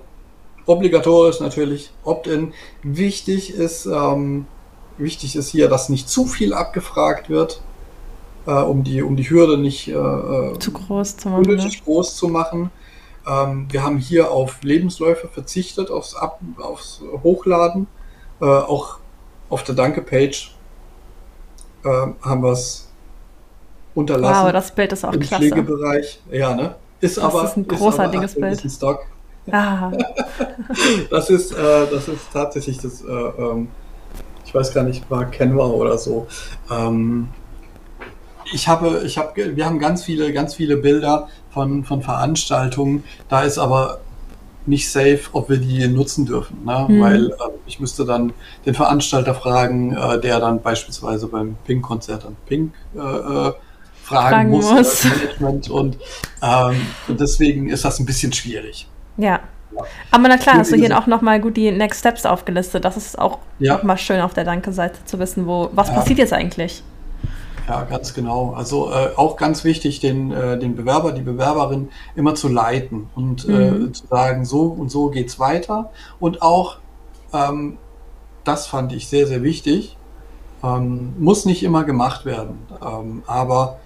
obligatorisch natürlich Opt-in. Wichtig ist, ähm, wichtig ist hier, dass nicht zu viel abgefragt wird, äh, um die um die Hürde nicht äh, äh, Zu groß zu machen. Ne? unnötig groß zu machen. Ähm, wir haben hier auf Lebensläufe verzichtet, aufs, Ab aufs Hochladen. Äh, auch auf der Danke-Page äh, haben wir es unterlassen. Wow, das Bild ist auch Im klasse. Pflegebereich. Ja, ne? Ist Das aber ist ein aber großartiges Bild. Stock. Ah, Das ist, äh, das ist tatsächlich das, äh, ähm, ich weiß gar nicht, war Canva oder so. Ähm, ich habe, ich habe, wir haben ganz viele, ganz viele Bilder von, von Veranstaltungen. Da ist aber nicht safe, ob wir die nutzen dürfen, ne? Mhm. weil äh, ich müsste dann den Veranstalter fragen, äh, der dann beispielsweise beim Pink-Konzert an Pink äh, äh, fragen, Fragen muss, muss. Management und, ähm, und deswegen ist das ein bisschen schwierig. Ja. Aber na klar, hast du hier gesagt- auch nochmal gut die Next Steps aufgelistet. Das ist auch Ja. nochmal schön auf der Danke-Seite zu wissen, wo, was Ja. passiert jetzt eigentlich? Ja, ganz genau. Also äh, auch ganz wichtig, den, äh, den Bewerber, die Bewerberin immer zu leiten und Mhm. äh, zu sagen, so und so geht's weiter. Und auch, ähm, das fand ich sehr, sehr wichtig, ähm, muss nicht immer gemacht werden. Ähm, aber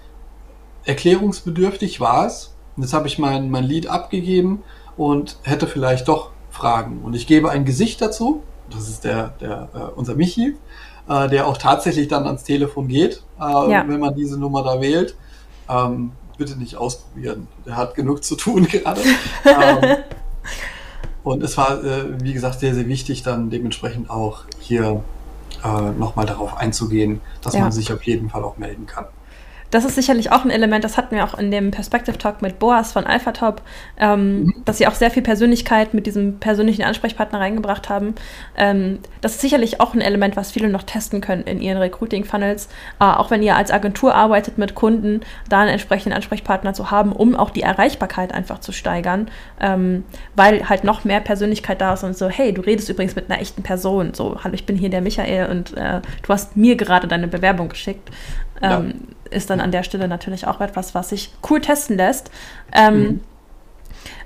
erklärungsbedürftig war es. Jetzt habe ich mein, mein Lied abgegeben und hätte vielleicht doch Fragen. Und ich gebe ein Gesicht dazu. Das ist der, der äh, unser Michi, äh, der auch tatsächlich dann ans Telefon geht, äh, Ja. wenn man diese Nummer da wählt. Ähm, bitte nicht ausprobieren. Der hat genug zu tun gerade. ähm, und es war, äh, wie gesagt, sehr, sehr wichtig, dann dementsprechend auch hier äh, nochmal darauf einzugehen, dass Ja. man sich auf jeden Fall auch melden kann. Das ist sicherlich auch ein Element, das hatten wir auch in dem Perspective Talk mit Boas von AlphaTop, ähm, dass sie auch sehr viel Persönlichkeit mit diesem persönlichen Ansprechpartner reingebracht haben. Ähm, das ist sicherlich auch ein Element, was viele noch testen können in ihren Recruiting-Funnels. Äh, auch wenn ihr als Agentur arbeitet mit Kunden, da einen entsprechenden Ansprechpartner zu haben, um auch die Erreichbarkeit einfach zu steigern, ähm, weil halt noch mehr Persönlichkeit da ist und so, hey, du redest übrigens mit einer echten Person. So, hallo, ich bin hier der Michael und äh, du hast mir gerade deine Bewerbung geschickt. Ja. Ähm, ist dann an der Stelle natürlich auch etwas, was sich cool testen lässt. Ähm, Mhm.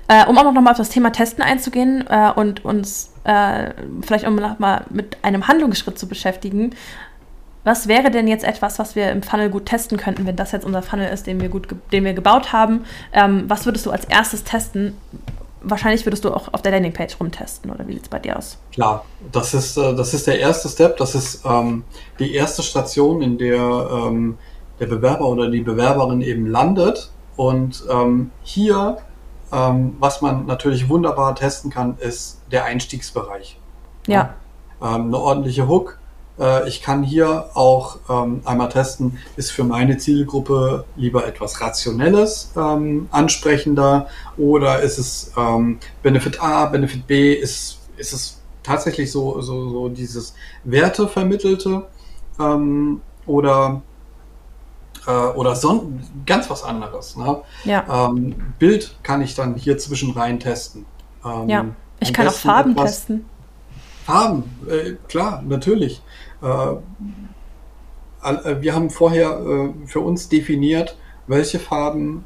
äh, um auch noch mal auf das Thema Testen einzugehen äh, und uns äh, vielleicht um noch mal mit einem Handlungsschritt zu beschäftigen. Was wäre denn jetzt etwas, was wir im Funnel gut testen könnten, wenn das jetzt unser Funnel ist, den wir gut, den wir gebaut haben? Ähm, was würdest du als erstes testen? Wahrscheinlich würdest du auch auf der Landingpage rumtesten, oder wie sieht es bei dir aus? Klar, das ist, äh, das ist der erste Step, das ist ähm, die erste Station, in der ähm, der Bewerber oder die Bewerberin eben landet. Und ähm, hier, ähm, was man natürlich wunderbar testen kann, ist der Einstiegsbereich. Ja, ähm, eine ordentliche Hook. Äh, ich kann hier auch ähm, einmal testen, ist für meine Zielgruppe lieber etwas Rationelles ähm, ansprechender oder ist es ähm, Benefit A, Benefit B, ist, ist es tatsächlich so, so, so dieses Werte vermittelte ähm, oder äh, oder son ganz was anderes. Ne? ja, Ähm, Bild kann ich dann hier zwischen rein testen. Ähm, ja. Ich kann auch Farben etwas- testen. Farben, äh, klar, natürlich. Äh, äh, wir haben vorher äh, für uns definiert, welche Farben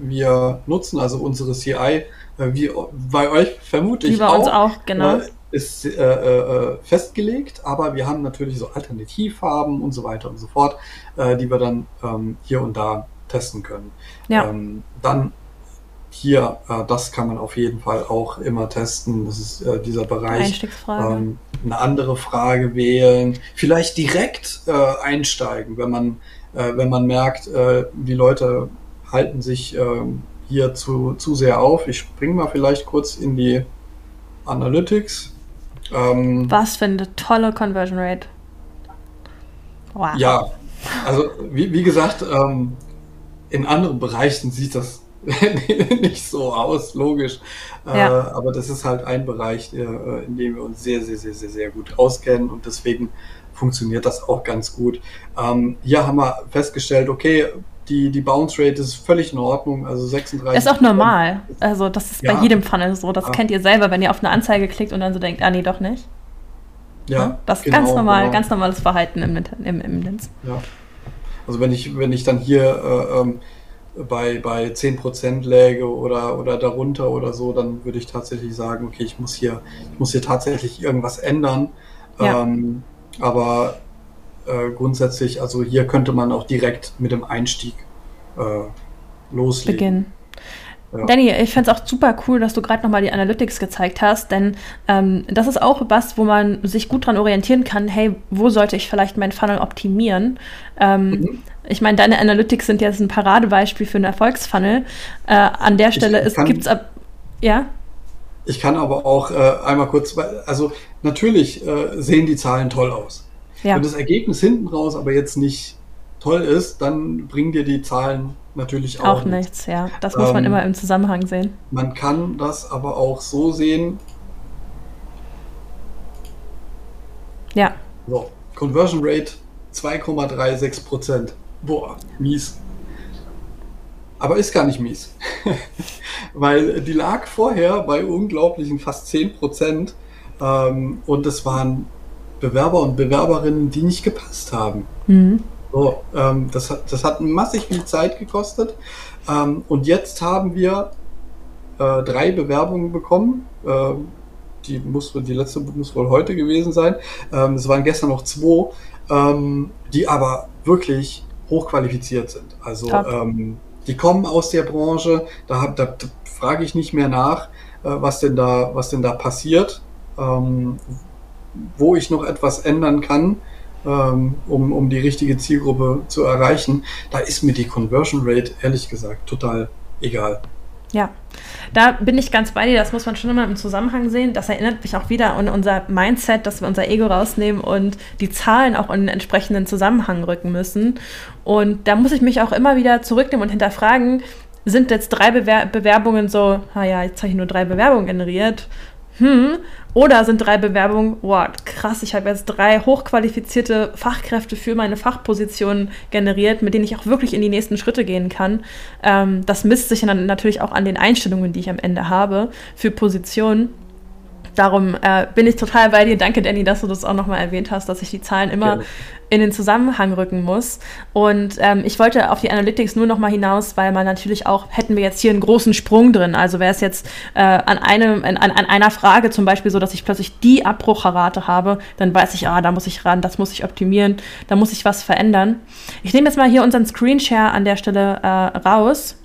wir nutzen, also unsere CI, wie bei euch vermute Wie ich bei auch, uns auch, genau. ist festgelegt, aber wir haben natürlich so Alternativfarben und so weiter und so fort, die wir dann ähm, hier und da testen können. Ja. Ähm, dann hier, äh, das kann man auf jeden Fall auch immer testen. Das ist äh, dieser Bereich. Einstiegsfrage. Ähm, eine andere Frage wählen, vielleicht direkt äh, einsteigen, wenn man, äh, wenn man merkt, äh, die Leute halten sich ähm, hier zu, zu sehr auf. Ich springe mal vielleicht kurz in die Analytics. Ähm, Was für eine tolle Conversion Rate. Wow. Ja, also wie, wie gesagt, ähm, in anderen Bereichen sieht das nicht so aus, logisch. Äh, Ja. aber das ist halt ein Bereich, äh, in dem wir uns sehr, sehr, sehr, sehr, sehr gut auskennen und deswegen funktioniert das auch ganz gut. Ähm, hier haben wir festgestellt, okay, die, die Bounce Rate ist völlig in Ordnung, also 36. Ist auch normal. Also das ist ja. bei jedem Funnel so. Das ja. kennt ihr selber, wenn ihr auf eine Anzeige klickt und dann so denkt, ah nee, doch nicht. Ja. Das ist genau, ganz normal, genau. ganz normales Verhalten im, im, im Linz. Ja. Also wenn ich, wenn ich dann hier äh, ähm, bei, bei 10% läge oder, oder darunter oder so, dann würde ich tatsächlich sagen, okay, ich muss hier, ich muss hier tatsächlich irgendwas ändern. Ja. Ähm, aber äh, grundsätzlich, also hier könnte man auch direkt mit dem Einstieg äh, loslegen. Beginnen. Ja. Danny, ich fände es auch super cool, dass du gerade nochmal die Analytics gezeigt hast, denn ähm, das ist auch was, wo man sich gut dran orientieren kann, hey, wo sollte ich vielleicht meinen Funnel optimieren? Ähm, mhm. Ich meine, deine Analytics sind jetzt ein Paradebeispiel für einen Erfolgsfunnel. Äh, an der Stelle gibt es ab. Ja? Ich kann aber auch äh, einmal kurz, also natürlich äh, sehen die Zahlen toll aus. Ja. Wenn das Ergebnis hinten raus aber jetzt nicht toll ist, dann bringen dir die Zahlen natürlich auch, auch nichts. nichts. Ja, das muss man ähm, immer im Zusammenhang sehen. Man kann das aber auch so sehen. Ja. So, Conversion Rate 2,36 Prozent. Boah, mies. Aber ist gar nicht mies. Weil die lag vorher bei unglaublichen fast 10 Prozent. Ähm, und es waren Bewerber und Bewerberinnen, die nicht gepasst haben. Mhm. So, ähm, das, hat, das hat massig viel Zeit gekostet. Ähm, und jetzt haben wir äh, drei Bewerbungen bekommen. Äh, die, muss, die letzte muss wohl heute gewesen sein. Ähm, es waren gestern noch zwei, ähm, die aber wirklich hochqualifiziert sind. Also ähm, die kommen aus der Branche, da, da, da frage ich nicht mehr nach, äh, was, denn da, was denn da passiert, ähm, wo ich noch etwas ändern kann ähm, um, um die richtige Zielgruppe zu erreichen, da ist mir die Conversion Rate ehrlich gesagt total egal. Ja, da bin ich ganz bei dir. Das muss man schon immer im Zusammenhang sehen. Das erinnert mich auch wieder an unser Mindset, dass wir unser Ego rausnehmen und die Zahlen auch in den entsprechenden Zusammenhang rücken müssen. Und da muss ich mich auch immer wieder zurücknehmen und hinterfragen, sind jetzt drei Bewer Bewerbungen so, naja, jetzt habe ich nur drei Bewerbungen generiert hm, oder sind drei Bewerbungen, wow, krass, ich habe jetzt drei hochqualifizierte Fachkräfte für meine Fachposition generiert, mit denen ich auch wirklich in die nächsten Schritte gehen kann. Ähm, das misst sich dann natürlich auch an den Einstellungen, die ich am Ende habe für Positionen. Darum äh, bin ich total bei dir. Danke, Danny, dass du das auch nochmal erwähnt hast, dass ich die Zahlen immer Gerne. in den Zusammenhang rücken muss. Und ähm, ich wollte auf die Analytics nur nochmal hinaus, weil man natürlich auch, hätten wir jetzt hier einen großen Sprung drin. Also wäre es jetzt äh, an, einem, an, an einer Frage zum Beispiel so, dass ich plötzlich die Abbrucherrate habe, dann weiß ich, ah, da muss ich ran, das muss ich optimieren, da muss ich was verändern. Ich nehme jetzt mal hier unseren Screenshare an der Stelle äh, raus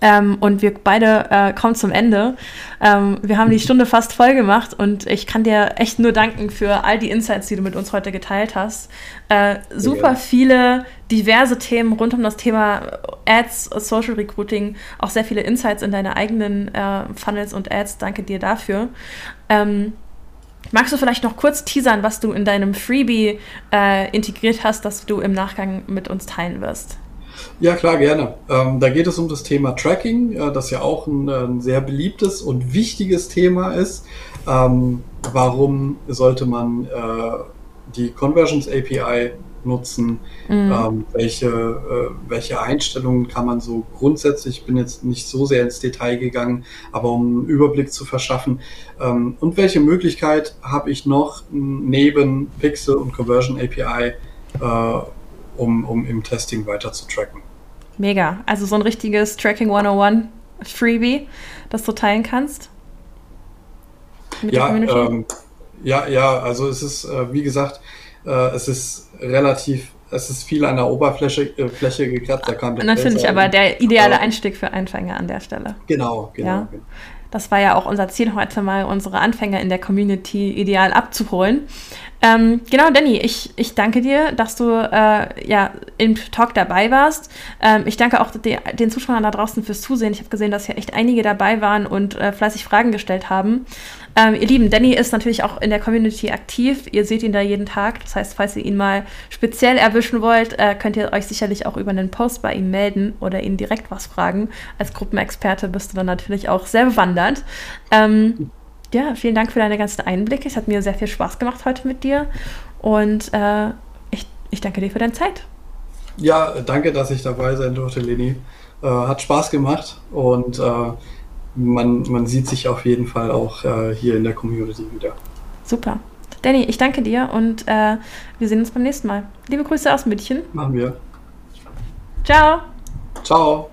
ähm, und wir beide äh, kommen zum Ende. Ähm, wir haben die Stunde fast voll gemacht und ich kann dir echt nur danken für all die Insights, die du mit uns heute geteilt hast. Äh, super viele diverse Themen rund um das Thema Ads, Social Recruiting, auch sehr viele Insights in deine eigenen äh, Funnels und Ads. Danke dir dafür. Ähm, magst du vielleicht noch kurz teasern, was du in deinem Freebie äh, integriert hast, das du im Nachgang mit uns teilen wirst? Ja, klar, gerne. Ähm, da geht es um das Thema Tracking, äh, das ja auch ein, ein, sehr beliebtes und wichtiges Thema ist. Ähm, warum sollte man äh, die Conversions API nutzen? Mhm. Ähm, welche, äh, welche Einstellungen kann man so grundsätzlich, ich bin jetzt nicht so sehr ins Detail gegangen, aber um einen Überblick zu verschaffen. Ähm, und welche Möglichkeit habe ich noch neben Pixel und Conversion API? Äh, um, um im Testing weiter zu tracken. Mega. Also so ein richtiges Tracking 101 Freebie, das du teilen kannst? ja, ähm, ja, ja, also es ist, äh, wie gesagt, äh, es ist relativ, es ist viel an der Oberfläche äh, Fläche gekratzt. Da kann Natürlich, aber der ideale Einstieg für Anfänger an der Stelle. Genau, genau. Ja. genau. Das war ja auch unser Ziel heute mal, unsere Anfänger in der Community ideal abzuholen. Ähm, genau, Danny, ich, ich danke dir, dass du äh, ja im Talk dabei warst. Ähm, ich danke auch de, den Zuschauern da draußen fürs Zusehen. Ich habe gesehen, dass hier echt einige dabei waren und äh, fleißig Fragen gestellt haben. Ähm, ihr Lieben, Danny ist natürlich auch in der Community aktiv. Ihr seht ihn da jeden Tag. Das heißt, falls ihr ihn mal speziell erwischen wollt, äh, könnt ihr euch sicherlich auch über einen Post bei ihm melden oder ihn direkt was fragen. Als Gruppenexperte bist du dann natürlich auch sehr bewandert. Ähm, ja, vielen Dank für deine ganzen Einblicke. Es hat mir sehr viel Spaß gemacht heute mit dir. Und äh, ich, ich danke dir für deine Zeit. Ja, danke, dass ich dabei sein durfte, Leni. Äh, hat Spaß gemacht und äh, man, man sieht sich auf jeden Fall auch äh, hier in der Community wieder. Super. Danny, ich danke dir und äh, wir sehen uns beim nächsten Mal. Liebe Grüße aus München. Machen wir. Ciao. Ciao.